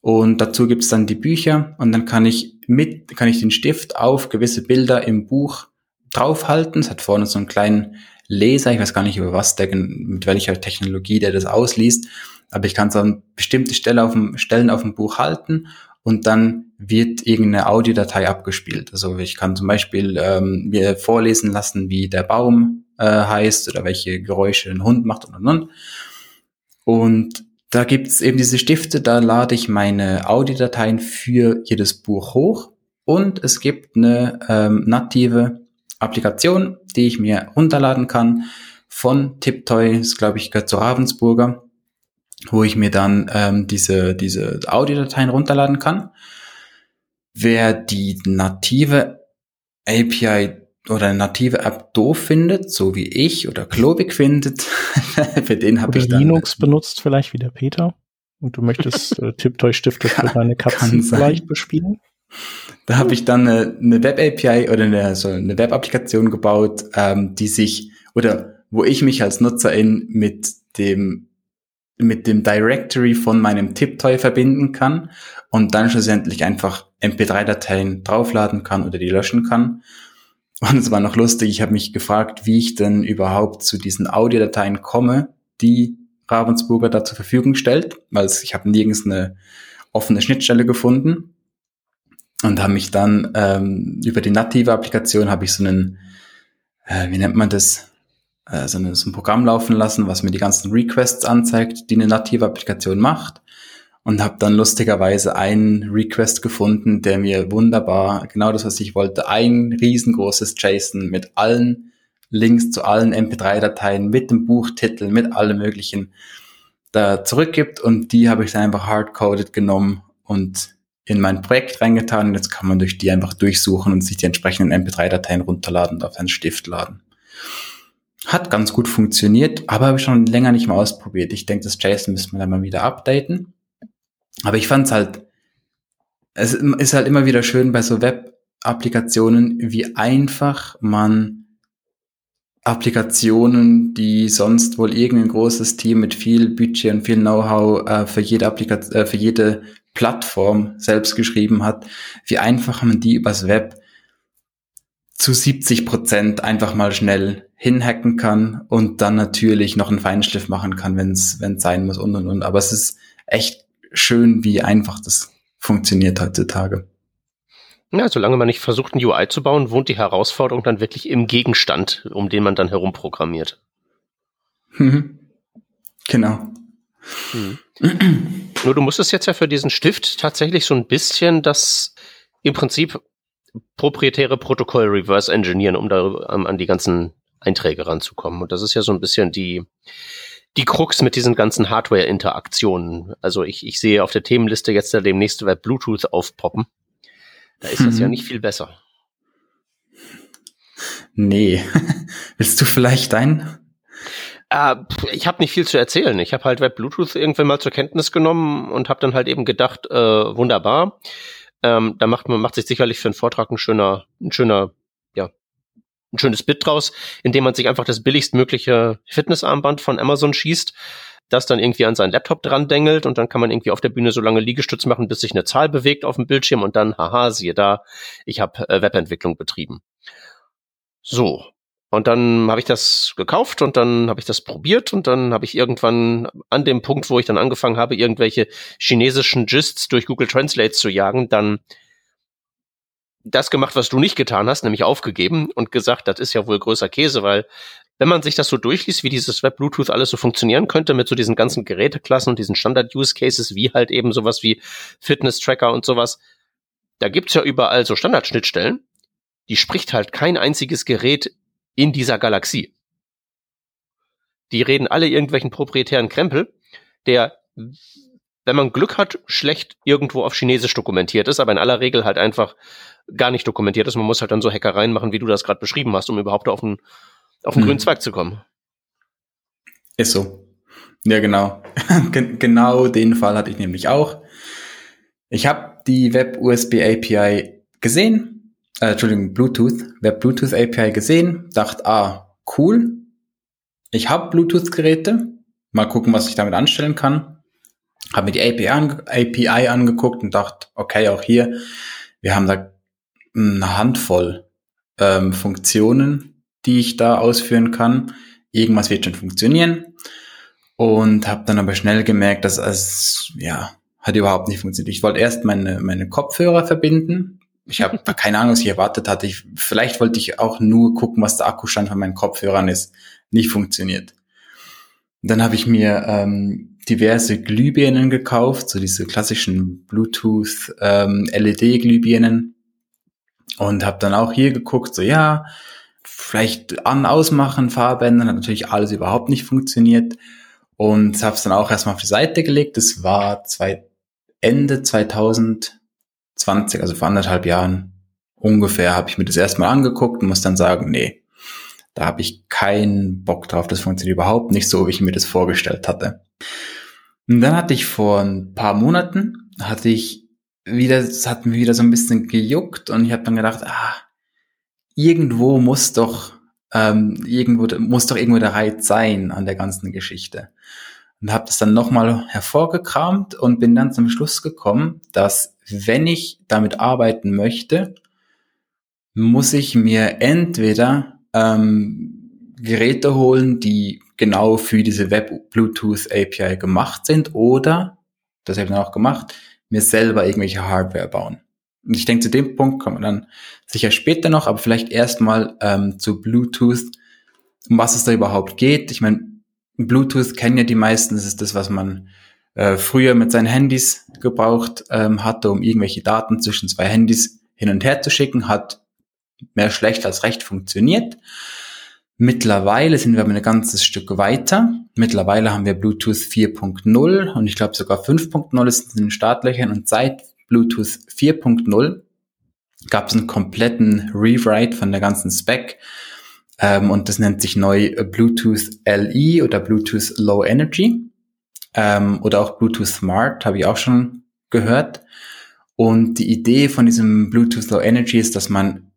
Und dazu gibt's dann die Bücher und dann kann ich mit, kann ich den Stift auf gewisse Bilder im Buch draufhalten. Es hat vorne so einen kleinen Leser, ich weiß gar nicht über was, der, mit welcher Technologie der das ausliest, aber ich kann so eine bestimmte Stelle auf dem, Stellen auf dem Buch halten und dann wird irgendeine Audiodatei abgespielt. Also ich kann zum Beispiel ähm, mir vorlesen lassen, wie der Baum äh, heißt oder welche Geräusche ein Hund macht und und und. Und da gibt's eben diese Stifte, da lade ich meine Audiodateien für jedes Buch hoch und es gibt eine ähm, native Applikation, die ich mir runterladen kann von Tiptoy, das glaube ich gehört zu Ravensburger, wo ich mir dann ähm, diese, diese Audiodateien runterladen kann. Wer die native API oder eine native App doof findet, so wie ich oder Klobik findet, für den habe ich dann Linux benutzt vielleicht wie der Peter und du möchtest äh, Tiptoy-Stifte für deine Katzen vielleicht bespielen. Da habe ich dann eine, eine Web-API oder eine, so eine Web-Applikation gebaut, ähm, die sich oder wo ich mich als Nutzerin mit dem mit dem Directory von meinem Tiptoy verbinden kann und dann schlussendlich einfach MP3-Dateien draufladen kann oder die löschen kann. Und es war noch lustig, ich habe mich gefragt, wie ich denn überhaupt zu diesen Audiodateien komme, die Ravensburger da zur Verfügung stellt, weil ich habe nirgends eine offene Schnittstelle gefunden und habe mich dann ähm, über die native Applikation habe ich so einen, äh, wie nennt man das, äh, so, ein Programm laufen lassen, was mir die ganzen Requests anzeigt, die eine native Applikation macht. Und habe dann lustigerweise einen Request gefunden, der mir wunderbar genau das, was ich wollte, ein riesengroßes JSON mit allen Links zu allen MP3-Dateien, mit dem Buchtitel, mit allem möglichen da zurückgibt. Und die habe ich dann einfach hardcoded genommen und in mein Projekt reingetan. Und jetzt kann man durch die einfach durchsuchen und sich die entsprechenden MP3-Dateien runterladen und auf einen Stift laden. Hat ganz gut funktioniert, aber habe ich schon länger nicht mehr ausprobiert. Ich denke, das JSON müssen wir dann mal wieder updaten. Aber ich fand es halt, es ist halt immer wieder schön bei so Web-Applikationen, wie einfach man Applikationen, die sonst wohl irgendein großes Team mit viel Budget und viel Know-how äh, für jede Applikation, äh, für jede Plattform selbst geschrieben hat, wie einfach man die übers Web zu 70 Prozent einfach mal schnell hinhacken kann und dann natürlich noch einen Feinschliff machen kann, wenn es sein muss und und und. Aber es ist echt schön, wie einfach das funktioniert heutzutage. Ja, solange man nicht versucht, ein UI zu bauen, wohnt die Herausforderung dann wirklich im Gegenstand, um den man dann herum programmiert. Mhm. Genau. Mhm. Nur du musstest jetzt ja für diesen Stift tatsächlich so ein bisschen das im Prinzip proprietäre Protokoll reverse engineeren, um da um, an die ganzen Einträge ranzukommen. Und das ist ja so ein bisschen die, die Krux mit diesen ganzen Hardware-Interaktionen. Also ich, ich sehe auf der Themenliste jetzt da demnächst bei Bluetooth aufpoppen. Da ist das ja mhm. nicht viel besser. Nee. Willst du vielleicht dein? Äh, ich habe nicht viel zu erzählen. Ich habe halt Web Bluetooth irgendwann mal zur Kenntnis genommen und habe dann halt eben gedacht, äh, wunderbar. Ähm, da macht man macht sich sicherlich für einen Vortrag ein schöner, ein schöner, ja, ein schönes Bit draus, indem man sich einfach das billigstmögliche Fitnessarmband von Amazon schießt das dann irgendwie an seinen Laptop dran dengelt und dann kann man irgendwie auf der Bühne so lange Liegestütz machen, bis sich eine Zahl bewegt auf dem Bildschirm und dann, haha, siehe da, ich habe äh, Webentwicklung betrieben. So. Und dann habe ich das gekauft und dann habe ich das probiert und dann habe ich irgendwann an dem Punkt, wo ich dann angefangen habe, irgendwelche chinesischen Gists durch Google Translate zu jagen, dann das gemacht, was du nicht getan hast, nämlich aufgegeben und gesagt, das ist ja wohl größer Käse, weil wenn man sich das so durchliest, wie dieses Web Bluetooth alles so funktionieren könnte mit so diesen ganzen Geräteklassen und diesen Standard-Use-Cases, wie halt eben sowas wie Fitness-Tracker und sowas, da gibt's ja überall so Standardschnittstellen. Die spricht halt kein einziges Gerät in dieser Galaxie. Die reden alle irgendwelchen proprietären Krempel, der wenn man Glück hat, schlecht irgendwo auf Chinesisch dokumentiert ist, aber in aller Regel halt einfach gar nicht dokumentiert ist. Man muss halt dann so Hackereien machen, wie du das gerade beschrieben hast, um überhaupt auf einen, auf einen hm. grünen Zweig zu kommen. Ist so. Ja, genau. genau den Fall hatte ich nämlich auch. Ich habe die Web USB API gesehen, äh, Entschuldigung, Bluetooth, Web Bluetooth API gesehen, dachte, ah, cool. Ich habe Bluetooth-Geräte, mal gucken, was ich damit anstellen kann. Habe mir die API, ange API angeguckt und dachte, okay, auch hier, wir haben da eine Handvoll ähm, Funktionen, die ich da ausführen kann. Irgendwas wird schon funktionieren. Und habe dann aber schnell gemerkt, dass es, ja, hat überhaupt nicht funktioniert. Ich wollte erst meine, meine Kopfhörer verbinden. Ich habe keine Ahnung, was ich erwartet hatte. Ich, vielleicht wollte ich auch nur gucken, was der Akkustand von meinen Kopfhörern ist. Nicht funktioniert. Dann habe ich mir ähm, diverse Glühbirnen gekauft, so diese klassischen Bluetooth ähm, LED-Glühbirnen und habe dann auch hier geguckt, so ja, vielleicht an, ausmachen, Fahrbänder, hat natürlich alles überhaupt nicht funktioniert und habe es dann auch erstmal auf die Seite gelegt. Das war zwei, Ende 2020, also vor anderthalb Jahren ungefähr, habe ich mir das erstmal angeguckt und muss dann sagen, nee, da habe ich keinen Bock drauf. Das funktioniert überhaupt nicht so, wie ich mir das vorgestellt hatte. Und dann hatte ich vor ein paar Monaten, hatte ich wieder, es hat mir wieder so ein bisschen gejuckt und ich habe dann gedacht, ah, irgendwo muss doch, ähm, irgendwo muss doch irgendwo der Reiz sein an der ganzen Geschichte. Und habe das dann nochmal hervorgekramt und bin dann zum Schluss gekommen, dass wenn ich damit arbeiten möchte, muss ich mir entweder ähm, Geräte holen, die genau für diese Web Bluetooth API gemacht sind oder, das habe ich dann auch gemacht, mir selber irgendwelche Hardware bauen. Und ich denke, zu dem Punkt kommt man dann sicher später noch, aber vielleicht erstmal ähm, zu Bluetooth, um was es da überhaupt geht. Ich meine, Bluetooth kennen ja die meisten, das ist das, was man äh, früher mit seinen Handys gebraucht ähm, hatte, um irgendwelche Daten zwischen zwei Handys hin und her zu schicken, hat mehr schlecht als recht funktioniert. Mittlerweile sind wir aber ein ganzes Stück weiter. Mittlerweile haben wir Bluetooth 4.0 und ich glaube sogar 5.0 ist in den Startlöchern und seit Bluetooth 4.0 gab es einen kompletten Rewrite von der ganzen Spec ähm, und das nennt sich neu Bluetooth LE oder Bluetooth Low Energy ähm, oder auch Bluetooth Smart, habe ich auch schon gehört. Und die Idee von diesem Bluetooth Low Energy ist, dass man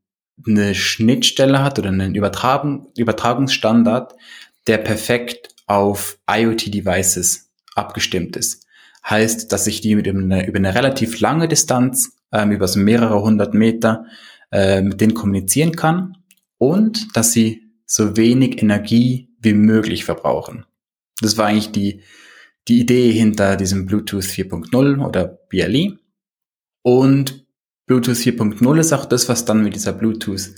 eine Schnittstelle hat oder einen Übertragung, Übertragungsstandard, der perfekt auf IoT-Devices abgestimmt ist. Heißt, dass ich die mit einer, über eine relativ lange Distanz, ähm, über so mehrere hundert Meter, äh, mit denen kommunizieren kann und dass sie so wenig Energie wie möglich verbrauchen. Das war eigentlich die, die Idee hinter diesem Bluetooth 4.0 oder BLE. Und Bluetooth 4.0 ist auch das, was dann mit dieser Bluetooth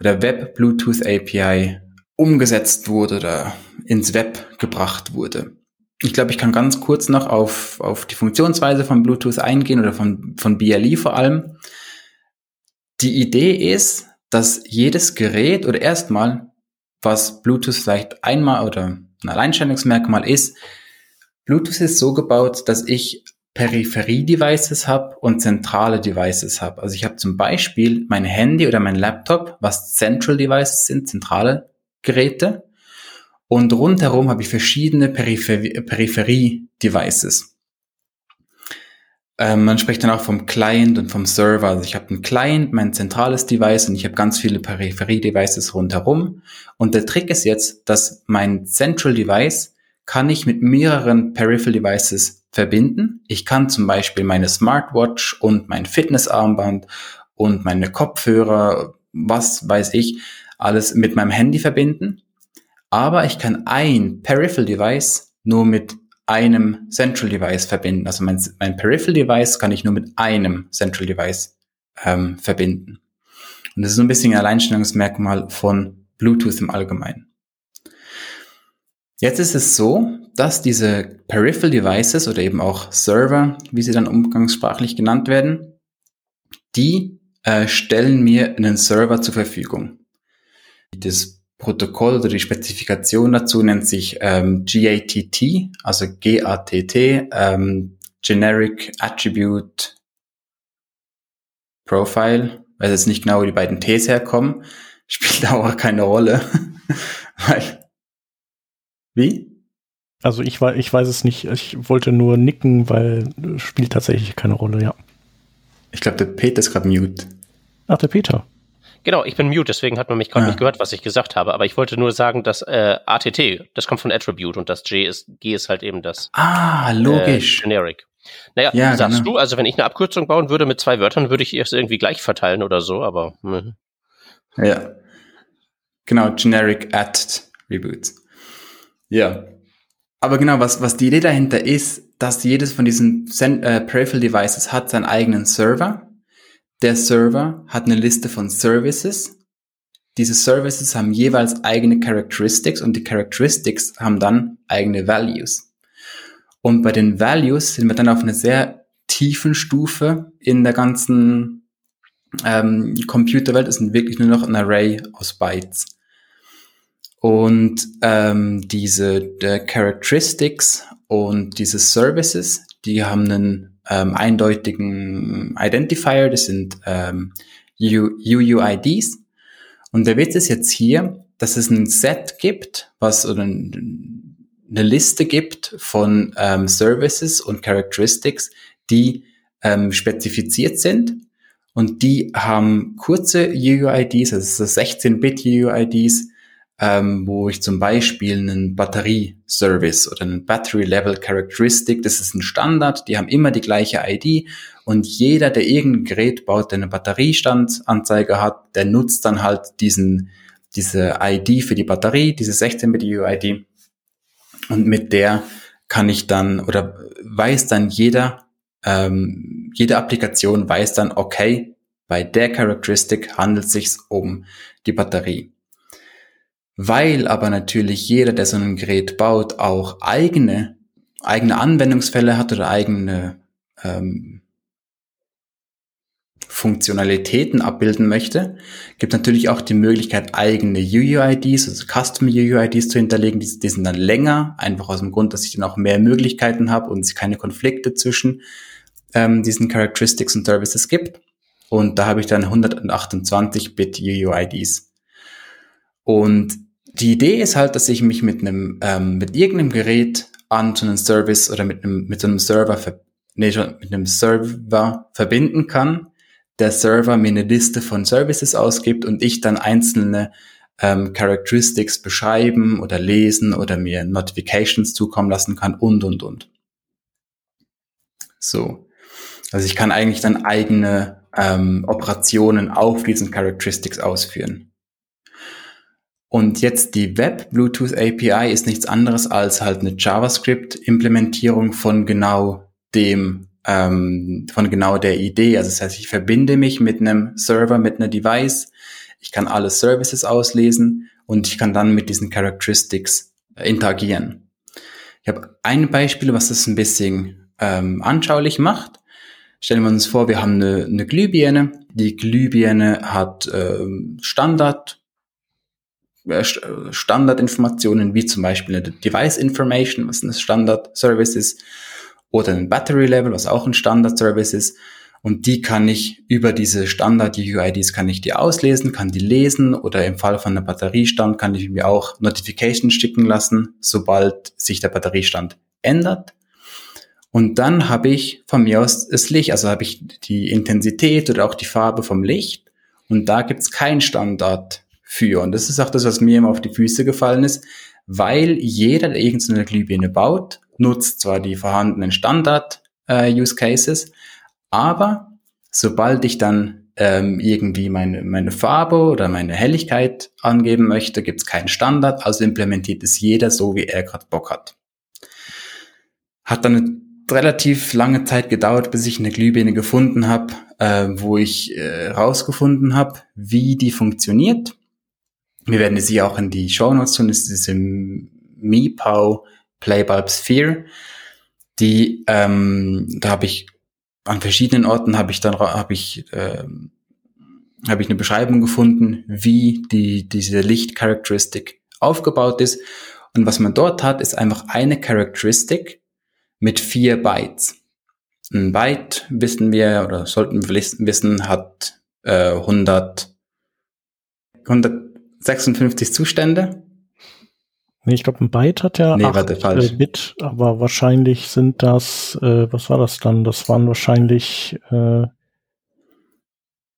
oder Web Bluetooth API umgesetzt wurde oder ins Web gebracht wurde. Ich glaube, ich kann ganz kurz noch auf, auf die Funktionsweise von Bluetooth eingehen oder von, von BLE vor allem. Die Idee ist, dass jedes Gerät oder erstmal, was Bluetooth vielleicht einmal oder ein Alleinstellungsmerkmal ist, Bluetooth ist so gebaut, dass ich Peripherie-Devices habe und zentrale Devices habe. Also ich habe zum Beispiel mein Handy oder mein Laptop, was Central Devices sind, zentrale Geräte. Und rundherum habe ich verschiedene Peripherie-Devices. Ähm, man spricht dann auch vom Client und vom Server. Also ich habe einen Client, mein zentrales Device und ich habe ganz viele Peripherie-Devices rundherum. Und der Trick ist jetzt, dass mein Central Device kann ich mit mehreren Peripheral Devices verbinden. Ich kann zum Beispiel meine Smartwatch und mein Fitnessarmband und meine Kopfhörer, was weiß ich, alles mit meinem Handy verbinden. Aber ich kann ein Peripheral Device nur mit einem Central Device verbinden. Also mein, mein Peripheral Device kann ich nur mit einem Central Device ähm, verbinden. Und das ist so ein bisschen ein Alleinstellungsmerkmal von Bluetooth im Allgemeinen. Jetzt ist es so, dass diese Peripheral Devices oder eben auch Server, wie sie dann umgangssprachlich genannt werden, die äh, stellen mir einen Server zur Verfügung. Das Protokoll oder die Spezifikation dazu nennt sich ähm, GATT, also GATT, ähm, Generic Attribute Profile, weiß jetzt nicht genau, wo die beiden Ts herkommen, spielt auch keine Rolle. Weil, wie? Also ich, weiß, ich weiß es nicht. Ich wollte nur nicken, weil spielt tatsächlich keine Rolle, ja. Ich glaube, der Peter ist gerade mute. Ach, der Peter. Genau, ich bin mute, deswegen hat man mich gerade ah. nicht gehört, was ich gesagt habe. Aber ich wollte nur sagen, dass äh, ATT, das kommt von Attribute und das J ist, G ist halt eben das ah, logisch. Äh, Generic. Naja, ja, sagst genau. du, also wenn ich eine Abkürzung bauen würde mit zwei Wörtern, würde ich es irgendwie gleich verteilen oder so, aber. Mh. Ja. Genau, Generic Attributes. Ja. Aber genau, was, was die Idee dahinter ist, dass jedes von diesen äh, Peripheral Devices hat seinen eigenen Server der Server hat eine Liste von Services. Diese Services haben jeweils eigene Characteristics und die Characteristics haben dann eigene Values. Und bei den Values sind wir dann auf einer sehr tiefen Stufe in der ganzen ähm, Computerwelt. Es sind wirklich nur noch ein Array aus Bytes. Und ähm, diese Characteristics und diese Services, die haben einen ähm, eindeutigen Identifier, das sind ähm, UUIDs. Und der Witz ist jetzt hier, dass es ein Set gibt, was oder eine Liste gibt von ähm, Services und Characteristics, die ähm, spezifiziert sind. Und die haben kurze UUIDs, also 16-Bit UUIDs, ähm, wo ich zum Beispiel einen Batterie-Service oder einen Battery-Level Characteristic, das ist ein Standard, die haben immer die gleiche ID und jeder, der irgendein Gerät baut, der eine Batteriestandsanzeige hat, der nutzt dann halt diesen, diese ID für die Batterie, diese 16-Bit-UID und mit der kann ich dann oder weiß dann jeder, ähm, jede Applikation weiß dann, okay, bei der Characteristic handelt es sich um die Batterie. Weil aber natürlich jeder, der so ein Gerät baut, auch eigene, eigene Anwendungsfälle hat oder eigene ähm, Funktionalitäten abbilden möchte, gibt natürlich auch die Möglichkeit, eigene UUIDs, also Custom UUIDs zu hinterlegen. Die, die sind dann länger, einfach aus dem Grund, dass ich dann auch mehr Möglichkeiten habe und es keine Konflikte zwischen ähm, diesen Characteristics und Services gibt. Und da habe ich dann 128-Bit UUIDs. Und die Idee ist halt, dass ich mich mit einem, ähm, mit irgendeinem Gerät an so einem Service oder mit einem, mit einem Server, nee, mit einem Server verbinden kann. Der Server mir eine Liste von Services ausgibt und ich dann einzelne ähm, Characteristics beschreiben oder lesen oder mir Notifications zukommen lassen kann und, und, und. So. Also ich kann eigentlich dann eigene ähm, Operationen auf diesen Characteristics ausführen. Und jetzt die Web Bluetooth API ist nichts anderes als halt eine JavaScript-Implementierung von genau dem, ähm, von genau der Idee. Also das heißt, ich verbinde mich mit einem Server, mit einer Device. Ich kann alle Services auslesen und ich kann dann mit diesen Characteristics äh, interagieren. Ich habe ein Beispiel, was das ein bisschen ähm, anschaulich macht. Stellen wir uns vor, wir haben eine, eine Glühbirne. Die Glühbirne hat ähm, Standard Standardinformationen wie zum Beispiel eine Device Information, was ein Standard Service ist, oder ein Battery Level, was auch ein Standard Service ist. Und die kann ich über diese Standard UIDs kann ich die auslesen, kann die lesen oder im Fall von einem Batteriestand kann ich mir auch Notifications schicken lassen, sobald sich der Batteriestand ändert. Und dann habe ich von mir aus das Licht, also habe ich die Intensität oder auch die Farbe vom Licht. Und da gibt es kein Standard für. Und das ist auch das, was mir immer auf die Füße gefallen ist, weil jeder, der irgendeine Glühbirne baut, nutzt zwar die vorhandenen Standard-Use-Cases, äh, aber sobald ich dann ähm, irgendwie meine, meine Farbe oder meine Helligkeit angeben möchte, gibt es keinen Standard, also implementiert es jeder so, wie er gerade Bock hat. Hat dann eine relativ lange Zeit gedauert, bis ich eine Glühbirne gefunden habe, äh, wo ich äh, rausgefunden habe, wie die funktioniert. Wir werden sie auch in die Show Notes tun. Das ist diese MiPow Playbulb Sphere. Die, ähm, da habe ich an verschiedenen Orten habe ich dann habe ich ähm, habe ich eine Beschreibung gefunden, wie die diese Lichtcharakteristik aufgebaut ist. Und was man dort hat, ist einfach eine Charakteristik mit vier Bytes. ein Byte, wissen wir, oder sollten wir wissen, hat äh, 100, 156 Zustände. Nee, ich glaube, ein Byte hat ja nee, 8 warte, falsch. Äh, Bit, aber wahrscheinlich sind das, äh, was war das dann? Das waren wahrscheinlich, äh,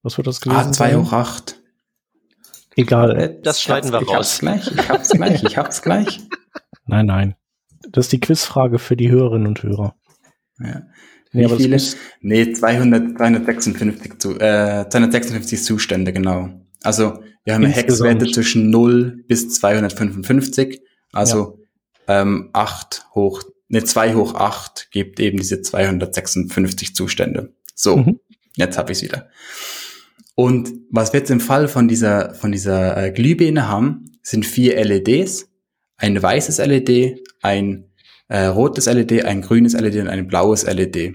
was wird das gewesen Ah, 2 hoch 8. Egal. Äh, das schneiden wir raus. Ich hab's gleich, ich hab's gleich, ich hab's gleich. Nein, nein. Das ist die Quizfrage für die Hörerinnen und Hörer. Ja. Wie nee, viele? Nee, 200, 256, zu, äh, 256 Zustände, genau. Also wir haben Hexwerte zwischen 0 bis 255. Also ja. ähm, 8 hoch, ne, 2 hoch 8 gibt eben diese 256 Zustände. So, mhm. jetzt habe ich es wieder. Und was wir jetzt im Fall von dieser, von dieser äh, Glühbirne haben, sind vier LEDs, ein weißes LED, ein äh, rotes LED, ein grünes LED und ein blaues LED.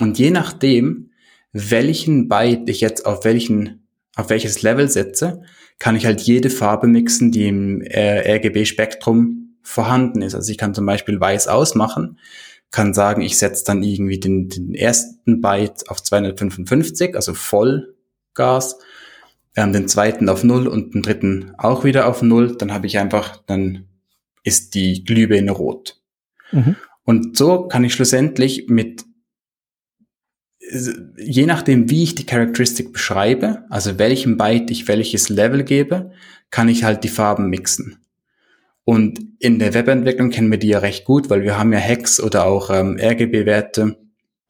Und je nachdem, welchen Byte ich jetzt auf welchen, auf welches Level setze, kann ich halt jede Farbe mixen, die im äh, RGB-Spektrum vorhanden ist. Also ich kann zum Beispiel weiß ausmachen, kann sagen, ich setze dann irgendwie den, den ersten Byte auf 255, also Vollgas, ähm, den zweiten auf null und den dritten auch wieder auf null. Dann habe ich einfach, dann ist die Glühbirne rot. Mhm. Und so kann ich schlussendlich mit je nachdem, wie ich die Charakteristik beschreibe, also welchem Byte ich welches Level gebe, kann ich halt die Farben mixen. Und in der Webentwicklung kennen wir die ja recht gut, weil wir haben ja Hex oder auch ähm, RGB-Werte,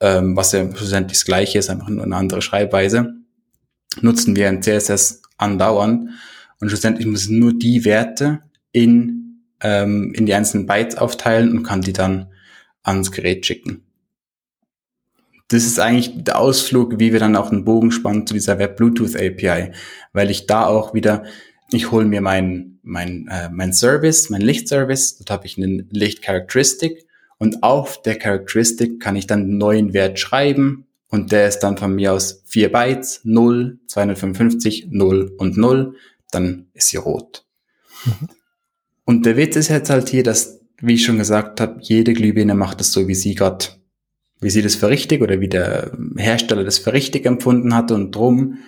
ähm, was ja schlussendlich das gleiche ist, einfach nur eine andere Schreibweise, nutzen wir in CSS andauernd. Und schlussendlich müssen nur die Werte in, ähm, in die einzelnen Bytes aufteilen und kann die dann ans Gerät schicken das ist eigentlich der Ausflug, wie wir dann auch einen Bogen spannen zu dieser Web Bluetooth API, weil ich da auch wieder, ich hole mir mein, mein, äh, mein Service, mein Lichtservice, dort habe ich einen Licht-Characteristic und auf der Characteristic kann ich dann einen neuen Wert schreiben und der ist dann von mir aus 4 Bytes, 0, 255, 0 und 0, dann ist sie rot. Mhm. Und der Witz ist jetzt halt hier, dass, wie ich schon gesagt habe, jede Glühbirne macht es so, wie sie gerade wie sie das für richtig oder wie der Hersteller das für richtig empfunden hatte. Und drum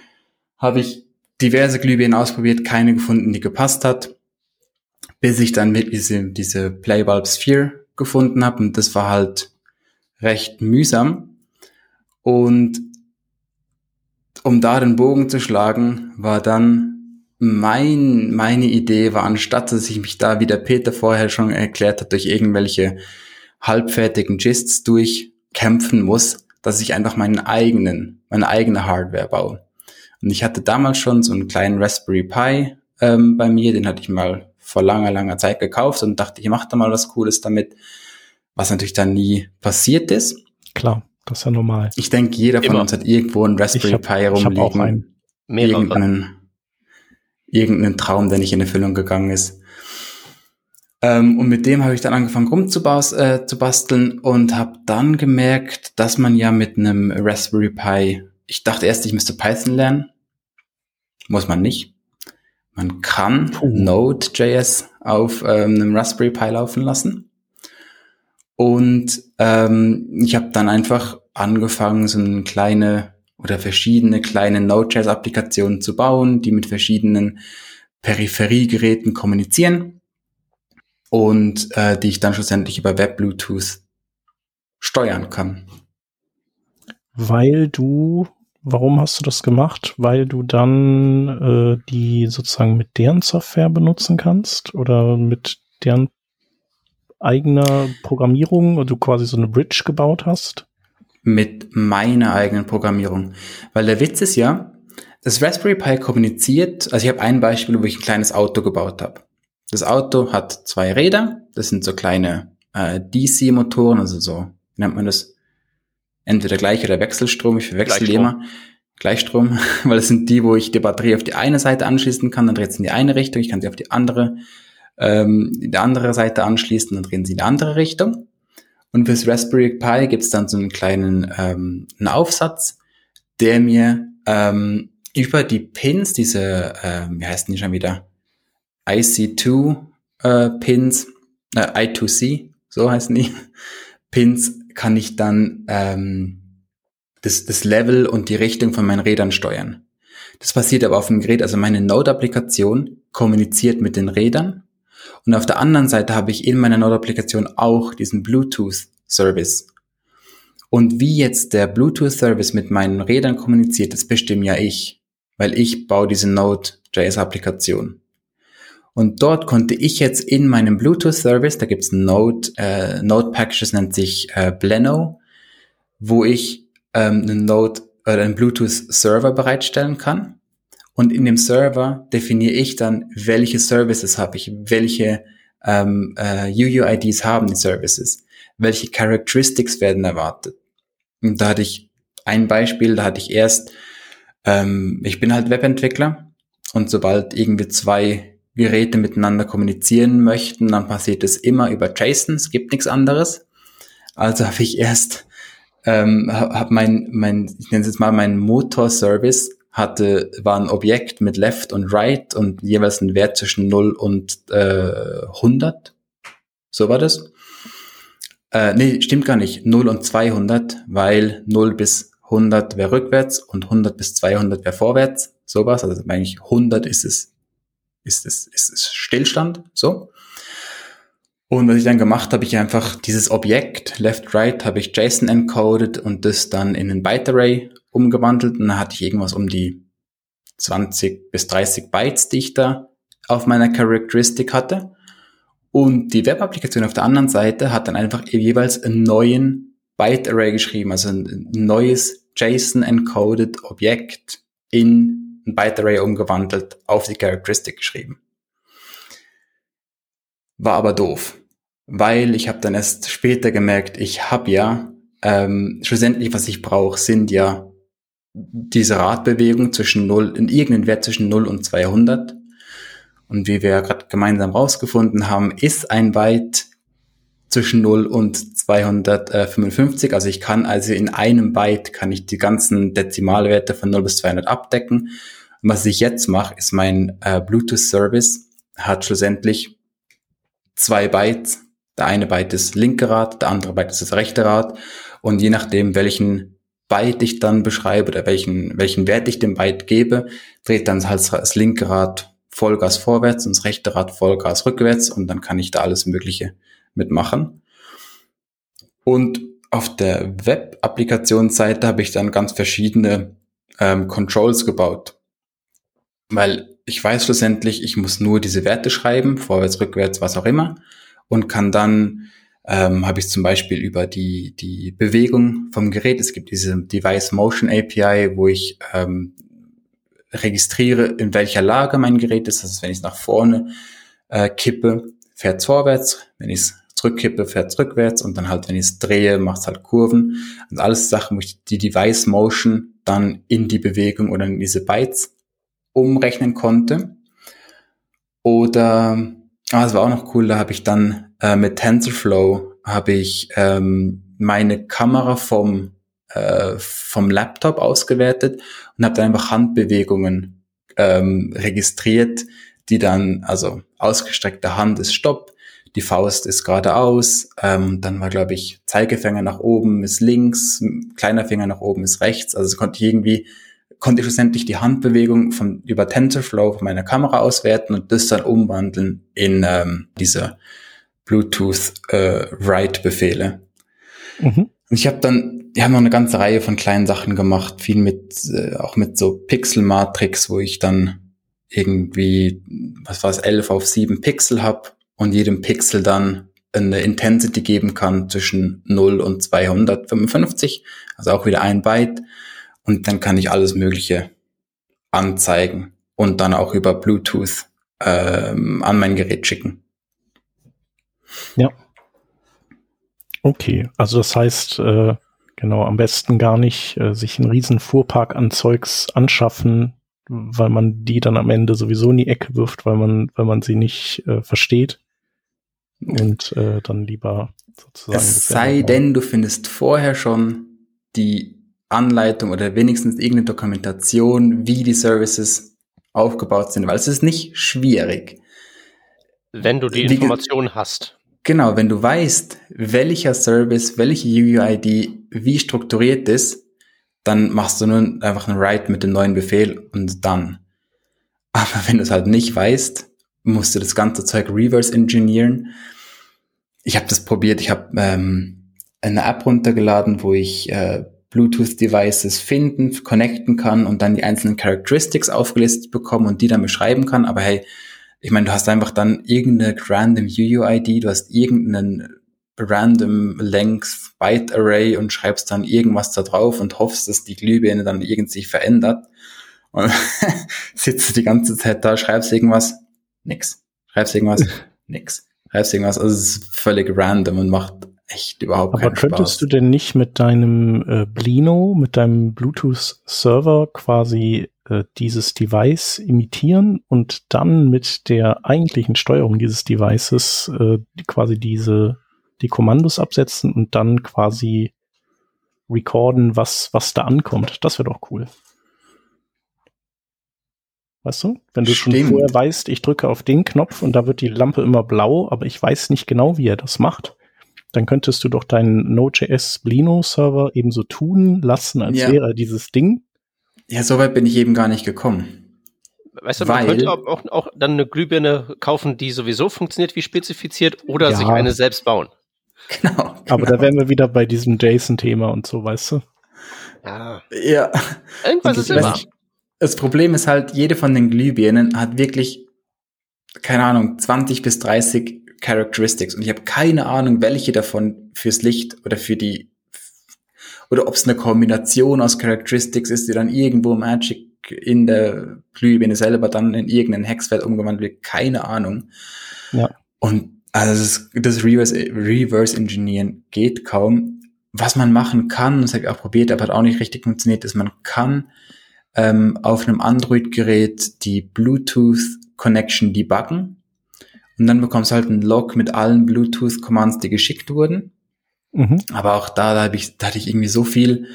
habe ich diverse Glühbirnen ausprobiert, keine gefunden, die gepasst hat, bis ich dann mit diese, diese Playbulb Sphere gefunden habe. Und das war halt recht mühsam. Und um da den Bogen zu schlagen, war dann mein, meine Idee war, anstatt dass ich mich da, wie der Peter vorher schon erklärt hat, durch irgendwelche halbfertigen Gists durch kämpfen muss, dass ich einfach meinen eigenen, meine eigene Hardware baue. Und ich hatte damals schon so einen kleinen Raspberry Pi ähm, bei mir, den hatte ich mal vor langer, langer Zeit gekauft und dachte, ich mache da mal was Cooles damit, was natürlich dann nie passiert ist. Klar, das ist ja normal. Ich denke, jeder von Immer. uns hat irgendwo einen Raspberry hab, Pi rumliegen. Ich auch einen. Irgendeinen, irgendeinen Traum, der nicht in Erfüllung gegangen ist. Ähm, und mit dem habe ich dann angefangen rumzubasteln äh, zu basteln und habe dann gemerkt, dass man ja mit einem Raspberry Pi, ich dachte erst, ich müsste Python lernen. Muss man nicht. Man kann Node.js auf ähm, einem Raspberry Pi laufen lassen. Und ähm, ich habe dann einfach angefangen, so eine kleine oder verschiedene kleine Node.js-Applikationen zu bauen, die mit verschiedenen Peripheriegeräten kommunizieren und äh, die ich dann schlussendlich über Web Bluetooth steuern kann. Weil du, warum hast du das gemacht? Weil du dann äh, die sozusagen mit deren Software benutzen kannst oder mit deren eigener Programmierung oder du quasi so eine Bridge gebaut hast? Mit meiner eigenen Programmierung. Weil der Witz ist ja, das Raspberry Pi kommuniziert, also ich habe ein Beispiel, wo ich ein kleines Auto gebaut habe. Das Auto hat zwei Räder, das sind so kleine äh, DC-Motoren, also so, wie nennt man das? Entweder Gleich- oder Wechselstrom, ich verwechsel die immer. Gleichstrom, weil das sind die, wo ich die Batterie auf die eine Seite anschließen kann, dann dreht sie in die eine Richtung, ich kann sie auf die andere, ähm, die andere Seite anschließen, dann drehen sie in die andere Richtung. Und fürs Raspberry Pi gibt's dann so einen kleinen ähm, einen Aufsatz, der mir ähm, über die Pins, diese, ähm, wie heißen die schon wieder? IC2 äh, äh, I2C, so heißen die, Pins kann ich dann ähm, das, das Level und die Richtung von meinen Rädern steuern. Das passiert aber auf dem Gerät, also meine Node-Applikation kommuniziert mit den Rädern und auf der anderen Seite habe ich in meiner Node-Applikation auch diesen Bluetooth-Service. Und wie jetzt der Bluetooth-Service mit meinen Rädern kommuniziert, das bestimme ja ich, weil ich baue diese Node.js-Applikation. Und dort konnte ich jetzt in meinem Bluetooth-Service, da gibt's Node, äh, Node-Packages, nennt sich äh, Bleno, wo ich ähm, einen Node oder einen Bluetooth-Server bereitstellen kann. Und in dem Server definiere ich dann, welche Services habe ich, welche ähm, äh, UUIDs haben die Services, welche Characteristics werden erwartet. Und da hatte ich ein Beispiel, da hatte ich erst, ähm, ich bin halt Webentwickler und sobald irgendwie zwei Geräte miteinander kommunizieren möchten, dann passiert es immer über JSON, es gibt nichts anderes. Also habe ich erst, ähm, habe mein, mein, ich nenne es jetzt mal mein Motor-Service, hatte, war ein Objekt mit Left und Right und jeweils ein Wert zwischen 0 und äh, 100. So war das. Äh, nee, stimmt gar nicht. 0 und 200, weil 0 bis 100 wäre rückwärts und 100 bis 200 wäre vorwärts. Sowas. Also eigentlich 100 ist es ist es, ist es Stillstand, so. Und was ich dann gemacht habe, ich einfach dieses Objekt, left, right, habe ich JSON encoded und das dann in ein Byte Array umgewandelt und dann hatte ich irgendwas um die 20 bis 30 Bytes, die ich da auf meiner Characteristic hatte. Und die Web-Applikation auf der anderen Seite hat dann einfach jeweils einen neuen Byte Array geschrieben, also ein neues JSON encoded Objekt in ein Byte Array umgewandelt, auf die Characteristic geschrieben. War aber doof, weil ich habe dann erst später gemerkt, ich habe ja ähm, schlussendlich, was ich brauche, sind ja diese Radbewegung zwischen 0, in irgendeinen Wert zwischen 0 und 200. Und wie wir gerade gemeinsam rausgefunden haben, ist ein Byte zwischen 0 und 255. Also ich kann also in einem Byte kann ich die ganzen Dezimalwerte von 0 bis 200 abdecken und was ich jetzt mache, ist mein äh, Bluetooth-Service hat schlussendlich zwei Bytes. Der eine Byte ist linke Rad, der andere Byte ist das rechte Rad. Und je nachdem, welchen Byte ich dann beschreibe oder welchen, welchen Wert ich dem Byte gebe, dreht dann halt das linke Rad Vollgas vorwärts und das rechte Rad Vollgas rückwärts und dann kann ich da alles Mögliche mitmachen. Und auf der Web-Applikationsseite habe ich dann ganz verschiedene ähm, Controls gebaut. Weil ich weiß schlussendlich, ich muss nur diese Werte schreiben, vorwärts, rückwärts, was auch immer, und kann dann, ähm, habe ich zum Beispiel über die, die Bewegung vom Gerät, es gibt diese Device Motion API, wo ich ähm, registriere, in welcher Lage mein Gerät ist. Das heißt, wenn ich es nach vorne äh, kippe, fährt vorwärts, wenn ich es zurückkippe, fährt rückwärts und dann halt, wenn ich es drehe, macht es halt Kurven. Und alles Sachen, wo ich die Device Motion dann in die Bewegung oder in diese Bytes umrechnen konnte. Oder, ah, das war auch noch cool, da habe ich dann äh, mit TensorFlow habe ich ähm, meine Kamera vom, äh, vom Laptop ausgewertet und habe dann einfach Handbewegungen ähm, registriert, die dann, also ausgestreckte Hand ist Stopp, die Faust ist geradeaus, ähm, dann war, glaube ich, Zeigefinger nach oben ist links, kleiner Finger nach oben ist rechts, also konnte ich irgendwie konnte ich schlussendlich die Handbewegung von über TensorFlow von meiner Kamera auswerten und das dann umwandeln in ähm, diese Bluetooth äh, Write Befehle. Mhm. Und ich habe dann, die haben noch eine ganze Reihe von kleinen Sachen gemacht, viel mit äh, auch mit so Pixel Matrix, wo ich dann irgendwie was war es 11 auf 7 Pixel habe und jedem Pixel dann eine Intensity geben kann zwischen 0 und 255, also auch wieder ein Byte und dann kann ich alles Mögliche anzeigen und dann auch über Bluetooth ähm, an mein Gerät schicken. Ja. Okay, also das heißt, äh, genau, am besten gar nicht äh, sich einen riesen Fuhrpark an Zeugs anschaffen, weil man die dann am Ende sowieso in die Ecke wirft, weil man, weil man sie nicht äh, versteht. Und äh, dann lieber sozusagen. Es sei denn, du findest vorher schon die Anleitung oder wenigstens irgendeine Dokumentation, wie die Services aufgebaut sind, weil es ist nicht schwierig. Wenn du die Information hast. Genau, wenn du weißt, welcher Service, welche UUID wie strukturiert ist, dann machst du nur einfach einen Write mit dem neuen Befehl und dann. Aber wenn du es halt nicht weißt, musst du das ganze Zeug reverse engineeren. Ich habe das probiert, ich habe ähm, eine App runtergeladen, wo ich äh, Bluetooth-Devices finden, connecten kann und dann die einzelnen Characteristics aufgelistet bekommen und die dann beschreiben kann. Aber hey, ich meine, du hast einfach dann irgendeine random UUID, du hast irgendeinen random Length Byte Array und schreibst dann irgendwas da drauf und hoffst, dass die Glühbirne dann irgendwie verändert. Und sitzt die ganze Zeit da, schreibst irgendwas, nix. Schreibst irgendwas, nix. Schreibst irgendwas, also es ist völlig random und macht echt überhaupt Aber keinen Spaß. Aber könntest du denn nicht mit deinem äh, Blino, mit deinem Bluetooth-Server quasi äh, dieses Device imitieren und dann mit der eigentlichen Steuerung dieses Devices äh, quasi diese die Kommandos absetzen und dann quasi recorden, was, was da ankommt. Das wäre doch cool. Weißt du? Wenn du Stimmt. schon vorher weißt, ich drücke auf den Knopf und da wird die Lampe immer blau, aber ich weiß nicht genau, wie er das macht, dann könntest du doch deinen Node.js Blino-Server ebenso tun lassen, als ja. wäre dieses Ding. Ja, so weit bin ich eben gar nicht gekommen. Weißt du, man Weil, könnte auch, auch, dann eine Glühbirne kaufen, die sowieso funktioniert wie spezifiziert oder ja. sich eine selbst bauen. Genau, genau. Aber da genau. wären wir wieder bei diesem JSON-Thema und so, weißt du? Ja. Ja. Irgendwas ist immer. Das Problem ist halt, jede von den Glühbirnen hat wirklich, keine Ahnung, 20 bis 30 Characteristics und ich habe keine Ahnung, welche davon fürs Licht oder für die oder ob es eine Kombination aus Characteristics ist, die dann irgendwo Magic in der Glühbirne selber dann in irgendeinen Hexfeld umgewandelt wird, keine Ahnung. Ja. Und also das, Reverse, Reverse Engineeren geht kaum. Was man machen kann, das habe ich auch probiert, aber hat auch nicht richtig funktioniert, ist, man kann ähm, auf einem Android-Gerät die Bluetooth-Connection debuggen und dann bekommst du halt einen Log mit allen Bluetooth-Commands, die geschickt wurden. Mhm. Aber auch da, da, hab ich, da hatte ich irgendwie so viel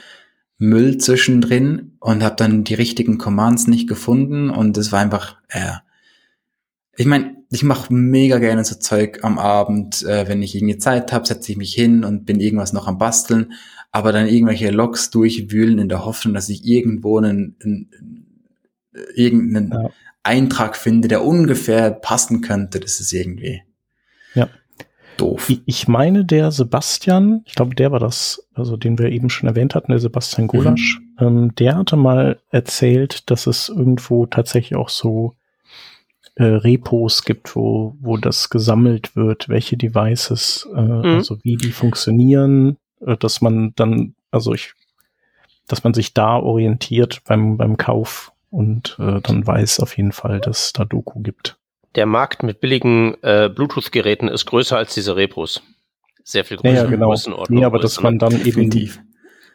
Müll zwischendrin und habe dann die richtigen Commands nicht gefunden und es war einfach, äh, ich meine, ich mache mega gerne so Zeug am Abend, äh, wenn ich irgendwie Zeit habe, setze ich mich hin und bin irgendwas noch am Basteln, aber dann irgendwelche Logs durchwühlen in der Hoffnung, dass ich irgendwo einen, einen irgendeinen ja. Eintrag finde, der ungefähr passen könnte, das ist irgendwie ja. doof. Ich meine, der Sebastian, ich glaube, der war das, also den wir eben schon erwähnt hatten, der Sebastian Gulasch, mhm. ähm, der hatte mal erzählt, dass es irgendwo tatsächlich auch so äh, Repos gibt, wo, wo das gesammelt wird, welche Devices, äh, mhm. also wie die funktionieren, äh, dass man dann, also ich, dass man sich da orientiert beim, beim Kauf und äh, dann weiß auf jeden Fall, dass es da Doku gibt. Der Markt mit billigen äh, Bluetooth-Geräten ist größer als diese Repos. Sehr viel größer. Ja, genau. Nee, aber dass man dann eben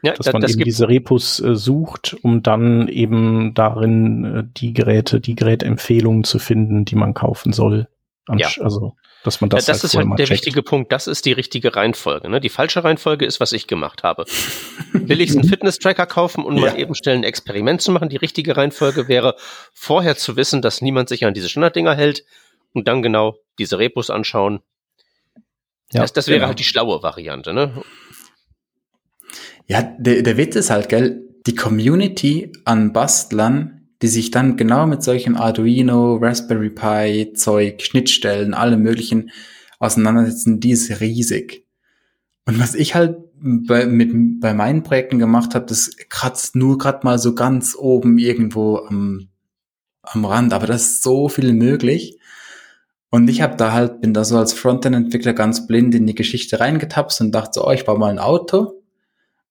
ja, dass das, man das eben diese Repos äh, sucht, um dann eben darin äh, die Geräte, die Gerätempfehlungen zu finden, die man kaufen soll. Ja. Also, dass man das. Ja, das halt ist halt der checkt. wichtige Punkt. Das ist die richtige Reihenfolge. Ne? Die falsche Reihenfolge ist, was ich gemacht habe. Billigsten Fitness-Tracker kaufen und ja. mal eben schnell ein Experiment zu machen. Die richtige Reihenfolge wäre, vorher zu wissen, dass niemand sich an diese Standarddinger hält und dann genau diese Repos anschauen. Ja, das, das wäre genau. halt die schlaue Variante. Ne? Ja, der, der Witz ist halt, gell, die Community an Bastlern, die sich dann genau mit solchen Arduino, Raspberry Pi, Zeug, Schnittstellen, allem möglichen auseinandersetzen, die ist riesig. Und was ich halt bei, mit, bei meinen Projekten gemacht habe, das kratzt nur gerade mal so ganz oben irgendwo am, am Rand, aber das ist so viel möglich. Und ich habe da halt, bin da so als Frontend-Entwickler ganz blind in die Geschichte reingetapst und dachte so, oh, ich baue mal ein Auto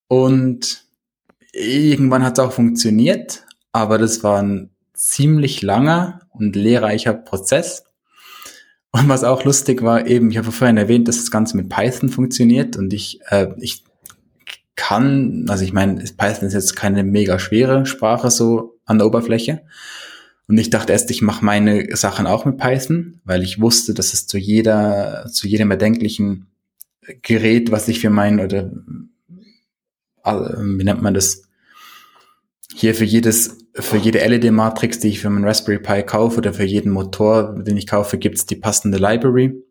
und irgendwann hat es auch funktioniert, aber das war ein ziemlich langer und lehrreicher Prozess. Und was auch lustig war, eben, ich habe vorhin erwähnt, dass das Ganze mit Python funktioniert und ich, äh, ich kann, also ich meine, Python ist jetzt keine mega schwere Sprache so an der Oberfläche. Und ich dachte erst, ich mache meine Sachen auch mit Python, weil ich wusste, dass es zu jeder, zu jedem erdenklichen Gerät, was ich für mein oder wie nennt man das? Hier für jedes, für jede LED-Matrix, die ich für meinen Raspberry Pi kaufe oder für jeden Motor, den ich kaufe, gibt's die passende Library.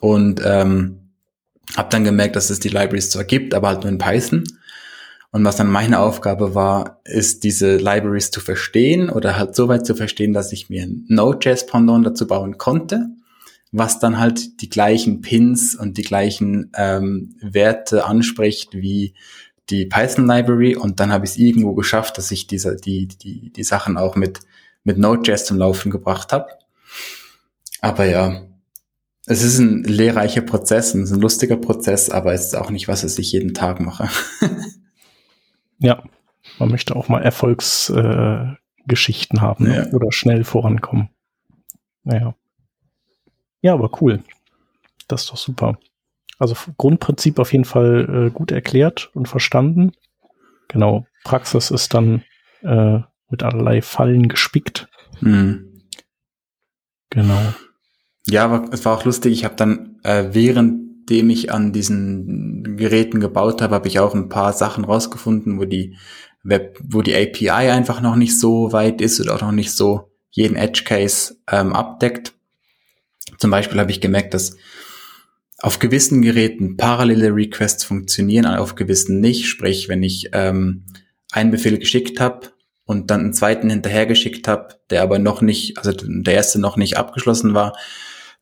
und ähm, habe dann gemerkt, dass es die Libraries zwar gibt, aber halt nur in Python. Und was dann meine Aufgabe war, ist diese Libraries zu verstehen oder halt so weit zu verstehen, dass ich mir ein Node.js-Pendant dazu bauen konnte, was dann halt die gleichen Pins und die gleichen ähm, Werte anspricht wie die Python Library. Und dann habe ich es irgendwo geschafft, dass ich diese, die, die, die Sachen auch mit, mit Node.js zum Laufen gebracht habe. Aber ja, es ist ein lehrreicher Prozess, es ist ein lustiger Prozess, aber es ist auch nicht was, was ich jeden Tag mache. Ja, man möchte auch mal Erfolgsgeschichten äh, haben ne? ja. oder schnell vorankommen. Naja. Ja, aber cool. Das ist doch super. Also Grundprinzip auf jeden Fall äh, gut erklärt und verstanden. Genau. Praxis ist dann äh, mit allerlei Fallen gespickt. Mhm. Genau. Ja, aber es war auch lustig. Ich habe dann äh, während dem ich an diesen Geräten gebaut habe, habe ich auch ein paar Sachen rausgefunden, wo die Web, wo die API einfach noch nicht so weit ist oder auch noch nicht so jeden Edge Case ähm, abdeckt. Zum Beispiel habe ich gemerkt, dass auf gewissen Geräten parallele Requests funktionieren, auf gewissen nicht. Sprich, wenn ich ähm, einen Befehl geschickt habe und dann einen zweiten hinterhergeschickt habe, der aber noch nicht, also der erste noch nicht abgeschlossen war,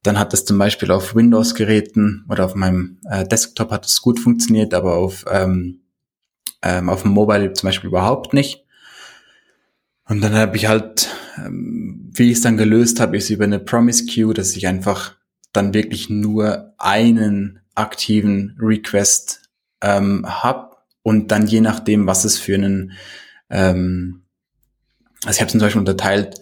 dann hat es zum Beispiel auf Windows-Geräten oder auf meinem äh, Desktop hat es gut funktioniert, aber auf, ähm, ähm, auf dem Mobile zum Beispiel überhaupt nicht. Und dann habe ich halt, ähm, wie ich es dann gelöst habe, ist über eine Promise Queue, dass ich einfach dann wirklich nur einen aktiven Request ähm, habe und dann je nachdem, was es für einen, ähm, also ich habe zum Beispiel unterteilt,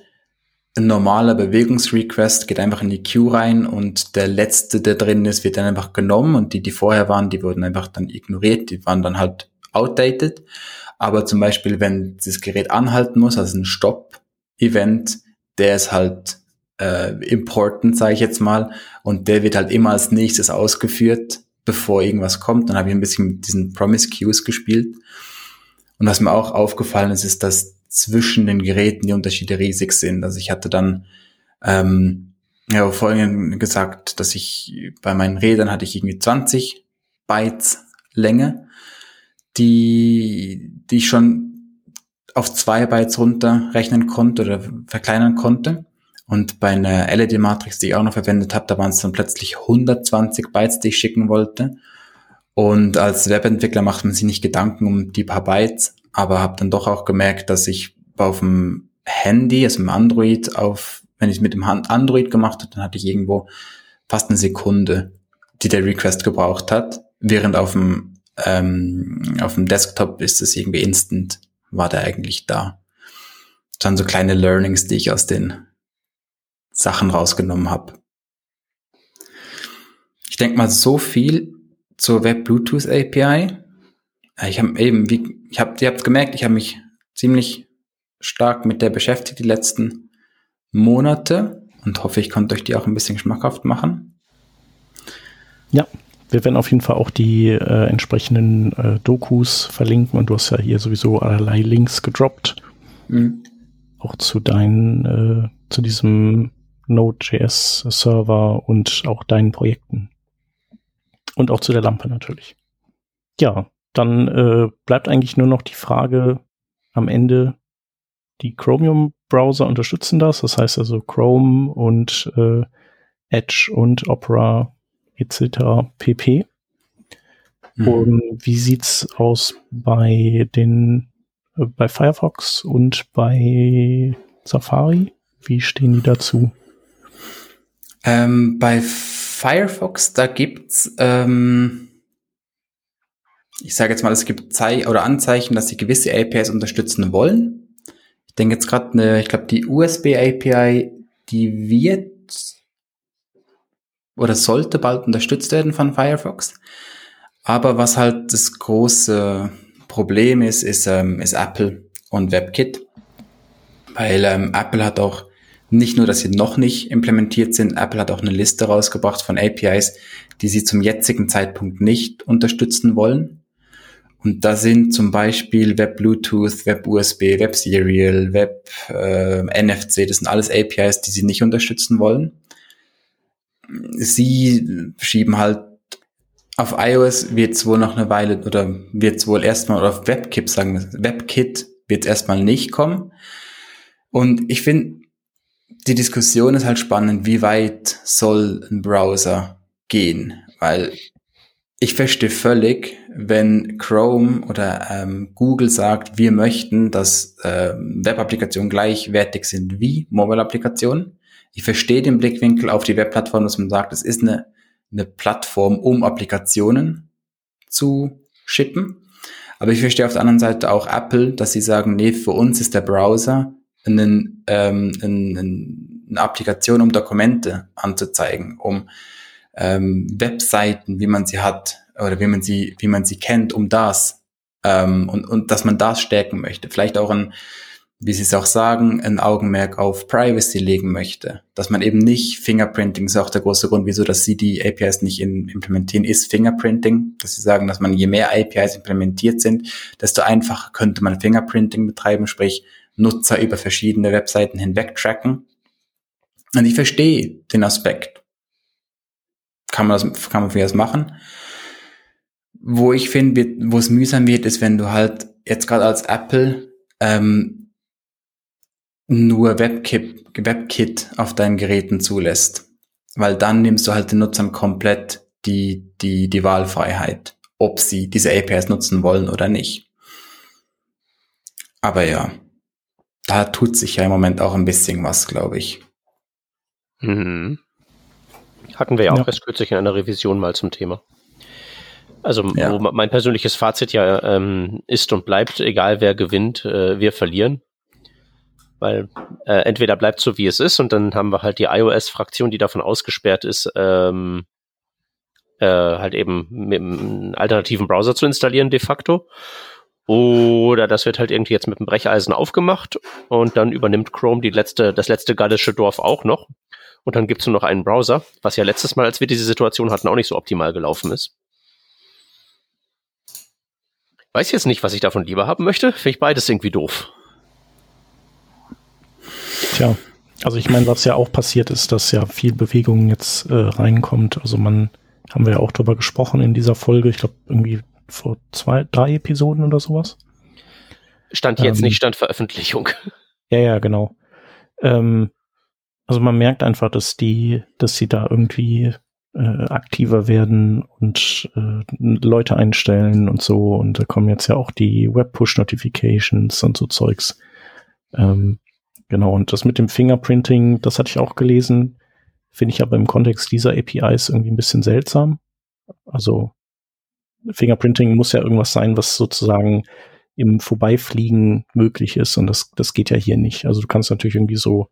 ein normaler Bewegungsrequest geht einfach in die Queue rein und der letzte, der drin ist, wird dann einfach genommen und die, die vorher waren, die wurden einfach dann ignoriert, die waren dann halt outdated. Aber zum Beispiel, wenn das Gerät anhalten muss, also ein Stop-Event, der ist halt äh, important, sage ich jetzt mal, und der wird halt immer als nächstes ausgeführt, bevor irgendwas kommt. Dann habe ich ein bisschen mit diesen Promise Queues gespielt. Und was mir auch aufgefallen ist, ist, dass zwischen den Geräten die Unterschiede riesig sind. Also ich hatte dann ähm, ja vorhin gesagt, dass ich bei meinen Rädern hatte ich irgendwie 20 Bytes Länge, die, die ich schon auf zwei Bytes runterrechnen konnte oder verkleinern konnte. Und bei einer LED-Matrix, die ich auch noch verwendet habe, da waren es dann plötzlich 120 Bytes, die ich schicken wollte. Und als Webentwickler macht man sich nicht Gedanken um die paar Bytes, aber habe dann doch auch gemerkt, dass ich auf dem Handy, also im Android, auf, wenn ich es mit dem Android gemacht habe, dann hatte ich irgendwo fast eine Sekunde, die der Request gebraucht hat, während auf dem ähm, auf dem Desktop ist es irgendwie instant, war der eigentlich da. Das waren so kleine Learnings, die ich aus den Sachen rausgenommen habe. Ich denke mal so viel zur Web Bluetooth API. Ich habe eben, wie ich habe, ihr habt gemerkt, ich habe mich ziemlich stark mit der beschäftigt die letzten Monate und hoffe, ich konnte euch die auch ein bisschen schmackhaft machen. Ja, wir werden auf jeden Fall auch die äh, entsprechenden äh, Dokus verlinken und du hast ja hier sowieso allerlei Links gedroppt. Mhm. Auch zu deinen, äh, zu diesem Node.js-Server und auch deinen Projekten. Und auch zu der Lampe natürlich. Ja, dann äh, bleibt eigentlich nur noch die Frage am Ende, die Chromium-Browser unterstützen das. Das heißt also Chrome und äh, Edge und Opera etc. pp. Mhm. Und wie sieht's aus bei den äh, bei Firefox und bei Safari? Wie stehen die dazu? Ähm, bei Firefox, da gibt's ähm, ich sage jetzt mal, es gibt Zei oder Anzeichen, dass sie gewisse APIs unterstützen wollen. Ich denke jetzt gerade, eine, ich glaube, die USB API, die wird oder sollte bald unterstützt werden von Firefox. Aber was halt das große Problem ist, ist, ähm, ist Apple und WebKit. Weil ähm, Apple hat auch nicht nur, dass sie noch nicht implementiert sind, Apple hat auch eine Liste rausgebracht von APIs, die sie zum jetzigen Zeitpunkt nicht unterstützen wollen. Und da sind zum Beispiel Web Bluetooth, Web USB, Web Serial, Web äh, NFC, das sind alles APIs, die sie nicht unterstützen wollen. sie schieben halt auf iOS wird es wohl noch eine Weile oder wird es wohl erstmal oder auf WebKit sagen WebKit wird es erstmal nicht kommen. Und ich finde, die Diskussion ist halt spannend, wie weit soll ein Browser gehen? Weil ich verstehe völlig, wenn Chrome oder ähm, Google sagt, wir möchten, dass ähm, Web-Applikationen gleichwertig sind wie Mobile-Applikationen. Ich verstehe den Blickwinkel auf die Webplattform, dass man sagt, es ist eine, eine Plattform, um Applikationen zu shippen. Aber ich verstehe auf der anderen Seite auch Apple, dass sie sagen, nee, für uns ist der Browser einen, ähm, ein, eine Applikation, um Dokumente anzuzeigen, um ähm, Webseiten, wie man sie hat oder wie man sie, wie man sie kennt, um das ähm, und, und dass man das stärken möchte. Vielleicht auch ein, wie Sie es auch sagen, ein Augenmerk auf Privacy legen möchte. Dass man eben nicht Fingerprinting, ist auch der große Grund, wieso dass Sie die APIs nicht in, implementieren, ist Fingerprinting. Dass Sie sagen, dass man je mehr APIs implementiert sind, desto einfacher könnte man Fingerprinting betreiben, sprich Nutzer über verschiedene Webseiten hinweg tracken. Und ich verstehe den Aspekt kann man das, kann man das machen. Wo ich finde, wo es mühsam wird, ist, wenn du halt jetzt gerade als Apple ähm, nur WebKit, WebKit auf deinen Geräten zulässt. Weil dann nimmst du halt den Nutzern komplett die, die, die Wahlfreiheit, ob sie diese APIs nutzen wollen oder nicht. Aber ja, da tut sich ja im Moment auch ein bisschen was, glaube ich. Mhm. Hatten wir ja auch ja. erst kürzlich in einer Revision mal zum Thema. Also ja. mein persönliches Fazit ja ähm, ist und bleibt, egal wer gewinnt, äh, wir verlieren. Weil äh, entweder bleibt so, wie es ist, und dann haben wir halt die iOS-Fraktion, die davon ausgesperrt ist, ähm, äh, halt eben mit einem alternativen Browser zu installieren de facto. Oder das wird halt irgendwie jetzt mit dem Brecheisen aufgemacht und dann übernimmt Chrome die letzte, das letzte gallische Dorf auch noch und dann gibt's nur noch einen Browser, was ja letztes Mal, als wir diese Situation hatten, auch nicht so optimal gelaufen ist. Weiß jetzt nicht, was ich davon lieber haben möchte. Finde ich beides irgendwie doof. Tja, also ich meine, was ja auch passiert ist, dass ja viel Bewegung jetzt äh, reinkommt. Also man, haben wir ja auch drüber gesprochen in dieser Folge, ich glaube irgendwie vor zwei, drei Episoden oder sowas. Stand jetzt ähm, nicht, stand Veröffentlichung. Ja, ja, genau. Ähm, also man merkt einfach, dass die, dass sie da irgendwie äh, aktiver werden und äh, Leute einstellen und so. Und da kommen jetzt ja auch die Web-Push-Notifications und so Zeugs. Ähm, genau, und das mit dem Fingerprinting, das hatte ich auch gelesen, finde ich aber im Kontext dieser APIs irgendwie ein bisschen seltsam. Also Fingerprinting muss ja irgendwas sein, was sozusagen im Vorbeifliegen möglich ist. Und das, das geht ja hier nicht. Also du kannst natürlich irgendwie so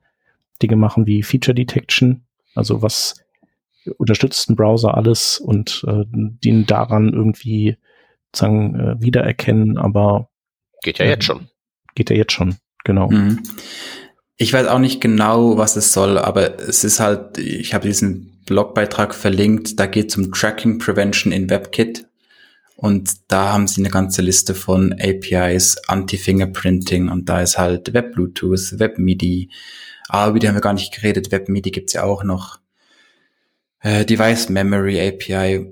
Dinge machen wie Feature Detection, also was unterstützt ein Browser alles und äh, den daran irgendwie sagen äh, wiedererkennen, aber geht ja äh, jetzt schon. Geht ja jetzt schon, genau. Mhm. Ich weiß auch nicht genau, was es soll, aber es ist halt, ich habe diesen Blogbeitrag verlinkt, da geht es um Tracking Prevention in WebKit und da haben sie eine ganze Liste von APIs, Anti-Fingerprinting und da ist halt Web Bluetooth, Web MIDI, aber die haben wir gar nicht geredet. WebMIDI gibt's ja auch noch. Äh, Device Memory API.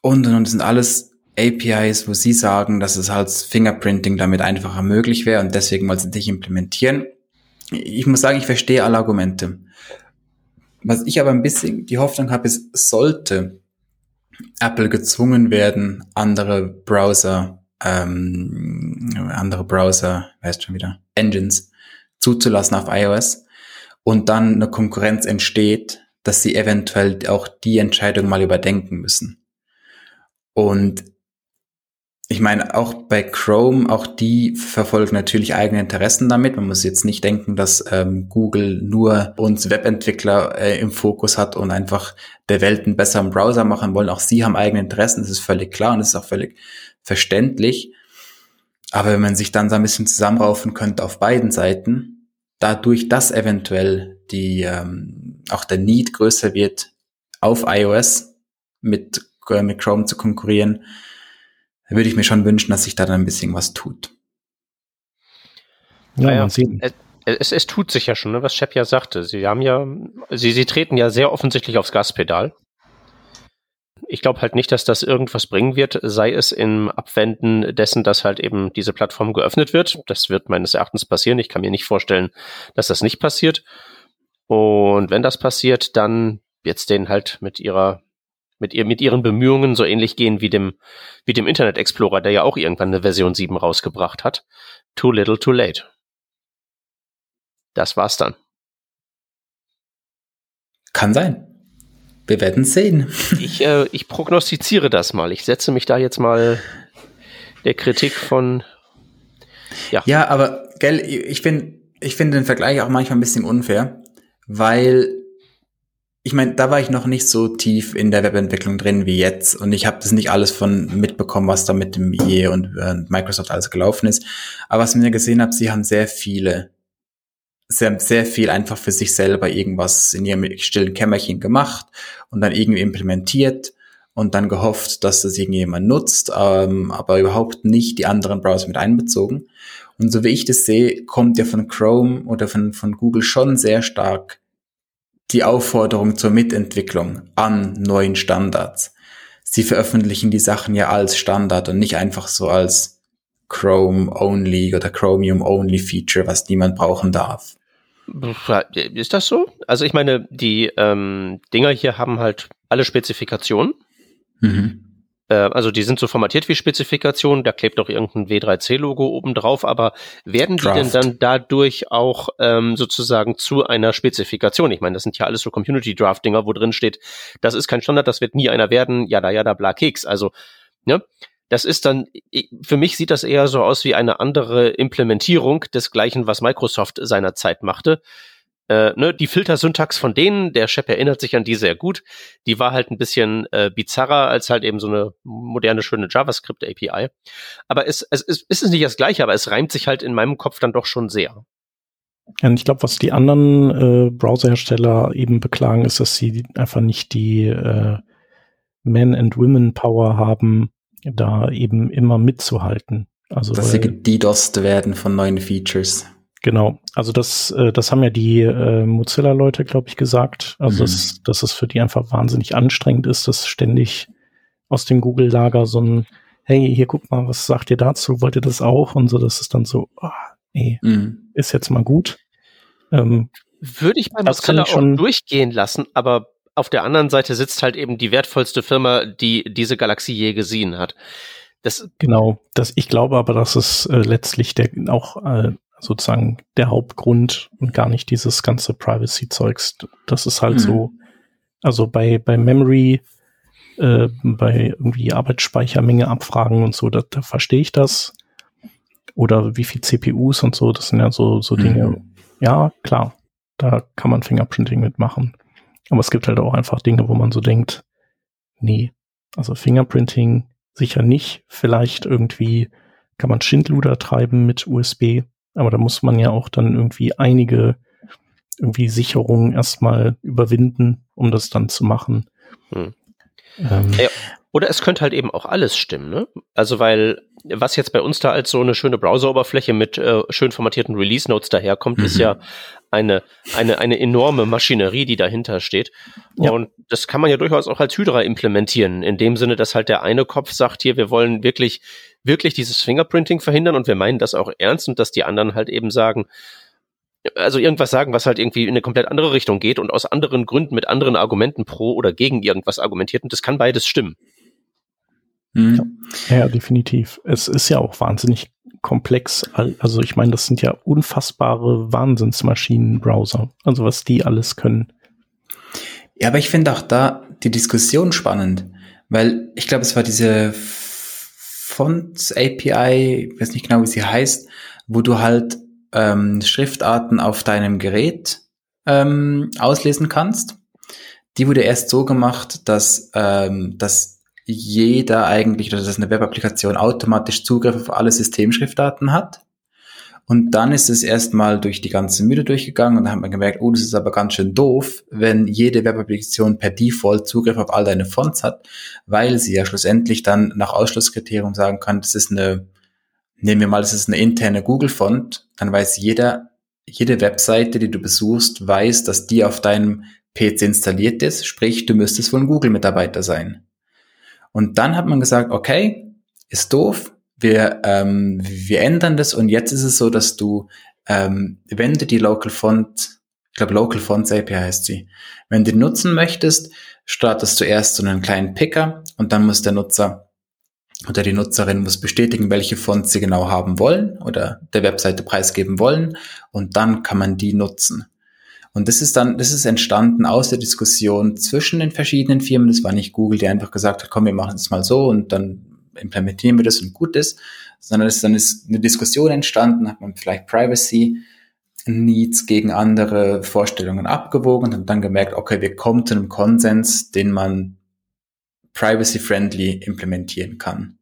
Und, und, und das sind alles APIs, wo sie sagen, dass es halt Fingerprinting damit einfacher möglich wäre und deswegen wollen sie nicht implementieren. Ich muss sagen, ich verstehe alle Argumente. Was ich aber ein bisschen die Hoffnung habe, ist, sollte Apple gezwungen werden, andere Browser, ähm, andere Browser, weißt schon wieder, Engines zuzulassen auf iOS und dann eine Konkurrenz entsteht, dass sie eventuell auch die Entscheidung mal überdenken müssen. Und ich meine, auch bei Chrome, auch die verfolgen natürlich eigene Interessen damit. Man muss jetzt nicht denken, dass ähm, Google nur uns Webentwickler äh, im Fokus hat und einfach der Welt einen besseren Browser machen wollen. Auch sie haben eigene Interessen, das ist völlig klar und das ist auch völlig verständlich. Aber wenn man sich dann so ein bisschen zusammenraufen könnte auf beiden Seiten, dadurch, dass eventuell die ähm, auch der Need größer wird, auf iOS mit, äh, mit Chrome zu konkurrieren, würde ich mir schon wünschen, dass sich da dann ein bisschen was tut. Ja, ja. Es, es, es tut sich ja schon, ne, was Shep ja sagte. Sie haben ja, sie, sie treten ja sehr offensichtlich aufs Gaspedal. Ich glaube halt nicht, dass das irgendwas bringen wird, sei es im Abwenden dessen, dass halt eben diese Plattform geöffnet wird. Das wird meines Erachtens passieren. Ich kann mir nicht vorstellen, dass das nicht passiert. Und wenn das passiert, dann wird es denen halt mit ihrer mit, ihr, mit ihren Bemühungen so ähnlich gehen wie dem, wie dem Internet Explorer, der ja auch irgendwann eine Version 7 rausgebracht hat. Too little, too late. Das war's dann. Kann sein. Wir werden sehen. Ich, äh, ich prognostiziere das mal. Ich setze mich da jetzt mal der Kritik von. Ja, ja aber gell, ich finde ich finde den Vergleich auch manchmal ein bisschen unfair, weil ich meine, da war ich noch nicht so tief in der Webentwicklung drin wie jetzt und ich habe das nicht alles von mitbekommen, was da mit dem IE und äh, Microsoft alles gelaufen ist. Aber was ich mir gesehen habe, sie haben sehr viele sehr, sehr viel einfach für sich selber irgendwas in ihrem stillen Kämmerchen gemacht und dann irgendwie implementiert und dann gehofft, dass das irgendjemand nutzt, ähm, aber überhaupt nicht die anderen Browser mit einbezogen. Und so wie ich das sehe, kommt ja von Chrome oder von, von Google schon sehr stark die Aufforderung zur Mitentwicklung an neuen Standards. Sie veröffentlichen die Sachen ja als Standard und nicht einfach so als Chrome Only oder Chromium Only Feature, was niemand brauchen darf. Ist das so? Also ich meine, die ähm, Dinger hier haben halt alle Spezifikationen. Mhm. Äh, also die sind so formatiert wie Spezifikationen, da klebt auch irgendein W3C-Logo oben drauf, aber werden die Draft. denn dann dadurch auch ähm, sozusagen zu einer Spezifikation? Ich meine, das sind ja alles so Community-Draft-Dinger, wo drin steht, das ist kein Standard, das wird nie einer werden, ja da, ja da, bla, Keks. Also, ne? Das ist dann, für mich sieht das eher so aus wie eine andere Implementierung des gleichen, was Microsoft seinerzeit machte. Äh, ne, die Filtersyntax von denen, der Chef erinnert sich an die sehr gut. Die war halt ein bisschen äh, bizarrer als halt eben so eine moderne, schöne JavaScript-API. Aber es, es, es ist nicht das gleiche, aber es reimt sich halt in meinem Kopf dann doch schon sehr. Und ich glaube, was die anderen äh, Browserhersteller eben beklagen, ist, dass sie einfach nicht die äh, Men- and Women-Power haben, da eben immer mitzuhalten. Also dass weil, sie gedost werden von neuen Features. Genau, also das, äh, das haben ja die äh, Mozilla-Leute, glaube ich, gesagt. Also mhm. dass, dass es für die einfach wahnsinnig anstrengend ist, dass ständig aus dem Google-Lager so ein, hey, hier guck mal, was sagt ihr dazu? Wollt ihr das auch? Und so, das ist dann so, oh, nee, mhm. ist jetzt mal gut. Ähm, Würde ich bei Mozilla ich schon auch durchgehen lassen, aber auf der anderen Seite sitzt halt eben die wertvollste Firma, die diese Galaxie je gesehen hat. Das genau, das, ich glaube aber, dass es äh, letztlich der auch äh, sozusagen der Hauptgrund und gar nicht dieses ganze Privacy-Zeugs. Das ist halt mhm. so, also bei, bei Memory, äh, bei irgendwie Arbeitsspeichermenge abfragen und so, da, da verstehe ich das. Oder wie viel CPUs und so, das sind ja so, so Dinge. Mhm. Ja, klar, da kann man Fingerprinting mitmachen. Aber es gibt halt auch einfach Dinge, wo man so denkt, nee, also Fingerprinting sicher nicht. Vielleicht irgendwie kann man Schindluder treiben mit USB, aber da muss man ja auch dann irgendwie einige irgendwie Sicherungen erstmal überwinden, um das dann zu machen. Hm. Ähm, ja, oder es könnte halt eben auch alles stimmen, ne? Also weil was jetzt bei uns da als so eine schöne Browseroberfläche mit äh, schön formatierten Release Notes daherkommt, mhm. ist ja eine, eine, eine enorme Maschinerie, die dahinter steht. Ja. Und das kann man ja durchaus auch als Hydra implementieren, in dem Sinne, dass halt der eine Kopf sagt, hier, wir wollen wirklich, wirklich dieses Fingerprinting verhindern und wir meinen das auch ernst und dass die anderen halt eben sagen, also irgendwas sagen, was halt irgendwie in eine komplett andere Richtung geht und aus anderen Gründen mit anderen Argumenten pro oder gegen irgendwas argumentiert und das kann beides stimmen. Mhm. Ja, ja, definitiv. Es ist ja auch wahnsinnig komplex. Also ich meine, das sind ja unfassbare Wahnsinnsmaschinen-Browser. Also was die alles können. Ja, aber ich finde auch da die Diskussion spannend, weil ich glaube, es war diese Fonts API, ich weiß nicht genau, wie sie heißt, wo du halt ähm, Schriftarten auf deinem Gerät ähm, auslesen kannst. Die wurde erst so gemacht, dass, ähm, dass jeder eigentlich, dass eine Webapplikation automatisch Zugriff auf alle Systemschriftdaten hat. Und dann ist es erstmal durch die ganze Mühle durchgegangen und dann hat man gemerkt, oh, das ist aber ganz schön doof, wenn jede Webapplikation per Default Zugriff auf all deine Fonts hat, weil sie ja schlussendlich dann nach Ausschlusskriterium sagen kann, das ist eine, nehmen wir mal, das ist eine interne Google-Font, dann weiß jeder, jede Webseite, die du besuchst, weiß, dass die auf deinem PC installiert ist, sprich, du müsstest wohl ein Google-Mitarbeiter sein. Und dann hat man gesagt, okay, ist doof, wir, ähm, wir ändern das und jetzt ist es so, dass du, ähm, wenn du die Local Font, ich glaube Local Fonts API heißt sie, wenn du die nutzen möchtest, startest du erst so einen kleinen Picker und dann muss der Nutzer oder die Nutzerin muss bestätigen, welche Fonts sie genau haben wollen oder der Webseite preisgeben wollen und dann kann man die nutzen. Und das ist dann, das ist entstanden aus der Diskussion zwischen den verschiedenen Firmen. Das war nicht Google, die einfach gesagt hat, komm, wir machen es mal so und dann implementieren wir das und gut ist, sondern es ist dann eine Diskussion entstanden, hat man vielleicht Privacy Needs gegen andere Vorstellungen abgewogen und dann gemerkt, okay, wir kommen zu einem Konsens, den man privacy-friendly implementieren kann.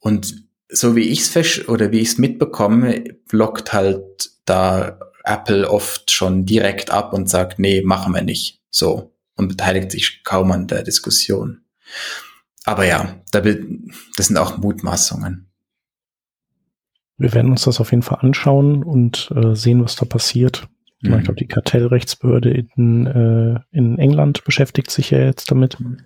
Und so wie ich es oder wie ich es mitbekomme, blockt halt da Apple oft schon direkt ab und sagt, nee, machen wir nicht. So. Und beteiligt sich kaum an der Diskussion. Aber ja, da das sind auch Mutmaßungen. Wir werden uns das auf jeden Fall anschauen und äh, sehen, was da passiert. Mhm. Ich glaube, die Kartellrechtsbehörde in, äh, in England beschäftigt sich ja jetzt damit. Mhm.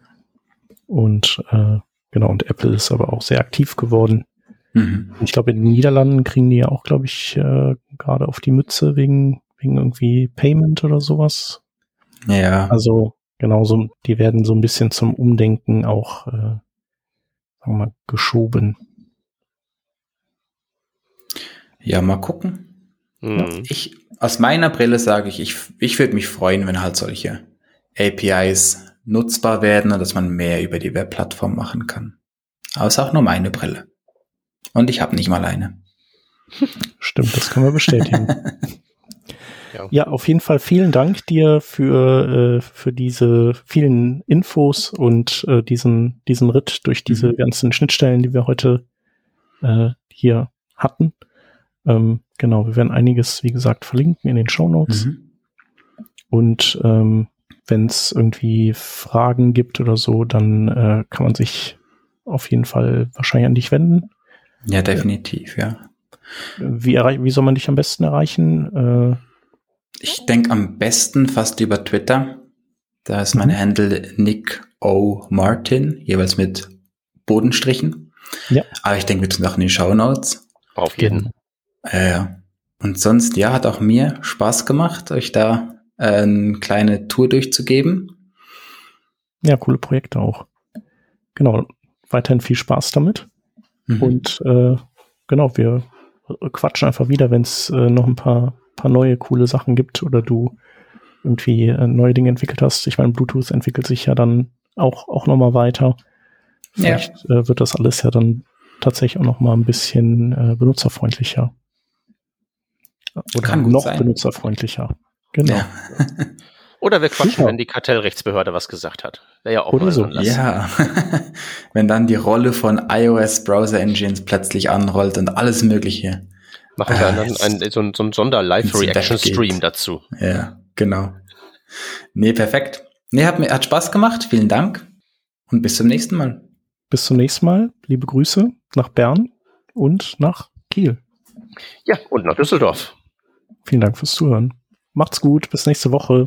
Und äh, genau, und Apple ist aber auch sehr aktiv geworden. Mhm. Ich glaube, in den Niederlanden kriegen die ja auch, glaube ich, äh, gerade auf die Mütze wegen, wegen irgendwie Payment oder sowas. Ja. Also genauso, die werden so ein bisschen zum Umdenken auch, äh, sagen wir mal, geschoben. Ja, mal gucken. Mhm. Ich, aus meiner Brille sage ich, ich, ich würde mich freuen, wenn halt solche APIs nutzbar werden und dass man mehr über die Webplattform machen kann. Aber es ist auch nur meine Brille. Und ich habe nicht mal eine. Stimmt, das können wir bestätigen. ja. ja. auf jeden Fall vielen Dank dir für, äh, für diese vielen Infos und äh, diesen, diesen Ritt durch diese mhm. ganzen Schnittstellen, die wir heute äh, hier hatten. Ähm, genau, wir werden einiges, wie gesagt, verlinken in den Show Notes. Mhm. Und ähm, wenn es irgendwie Fragen gibt oder so, dann äh, kann man sich auf jeden Fall wahrscheinlich an dich wenden. Ja, definitiv, ja. Wie, wie soll man dich am besten erreichen? Äh, ich denke am besten fast über Twitter. Da ist mein mhm. Handle Nick O. Martin, jeweils mit Bodenstrichen. Ja. Aber ich denke, wir tun auch in die Show Notes. Auf jeden. Äh, und sonst, ja, hat auch mir Spaß gemacht, euch da eine kleine Tour durchzugeben. Ja, coole Projekte auch. Genau, weiterhin viel Spaß damit. Mhm. Und äh, genau, wir quatschen einfach wieder, wenn es äh, noch ein paar, paar neue coole Sachen gibt oder du irgendwie äh, neue Dinge entwickelt hast. Ich meine, Bluetooth entwickelt sich ja dann auch, auch nochmal weiter. Vielleicht ja. äh, wird das alles ja dann tatsächlich auch nochmal ein bisschen äh, benutzerfreundlicher. Oder noch sein. benutzerfreundlicher. Genau. Ja. Oder wir quatschen, Super. wenn die Kartellrechtsbehörde was gesagt hat. Wäre ja auch Oder mal so. Ja. wenn dann die Rolle von iOS Browser Engines plötzlich anrollt und alles Mögliche. Machen wir dann ein, so, ein, so ein Sonder-Live-Reaction-Stream dazu. Ja, genau. Nee, perfekt. Nee, hat, mir, hat Spaß gemacht. Vielen Dank. Und bis zum nächsten Mal. Bis zum nächsten Mal. Liebe Grüße nach Bern und nach Kiel. Ja, und nach Düsseldorf. Vielen Dank fürs Zuhören. Macht's gut, bis nächste Woche.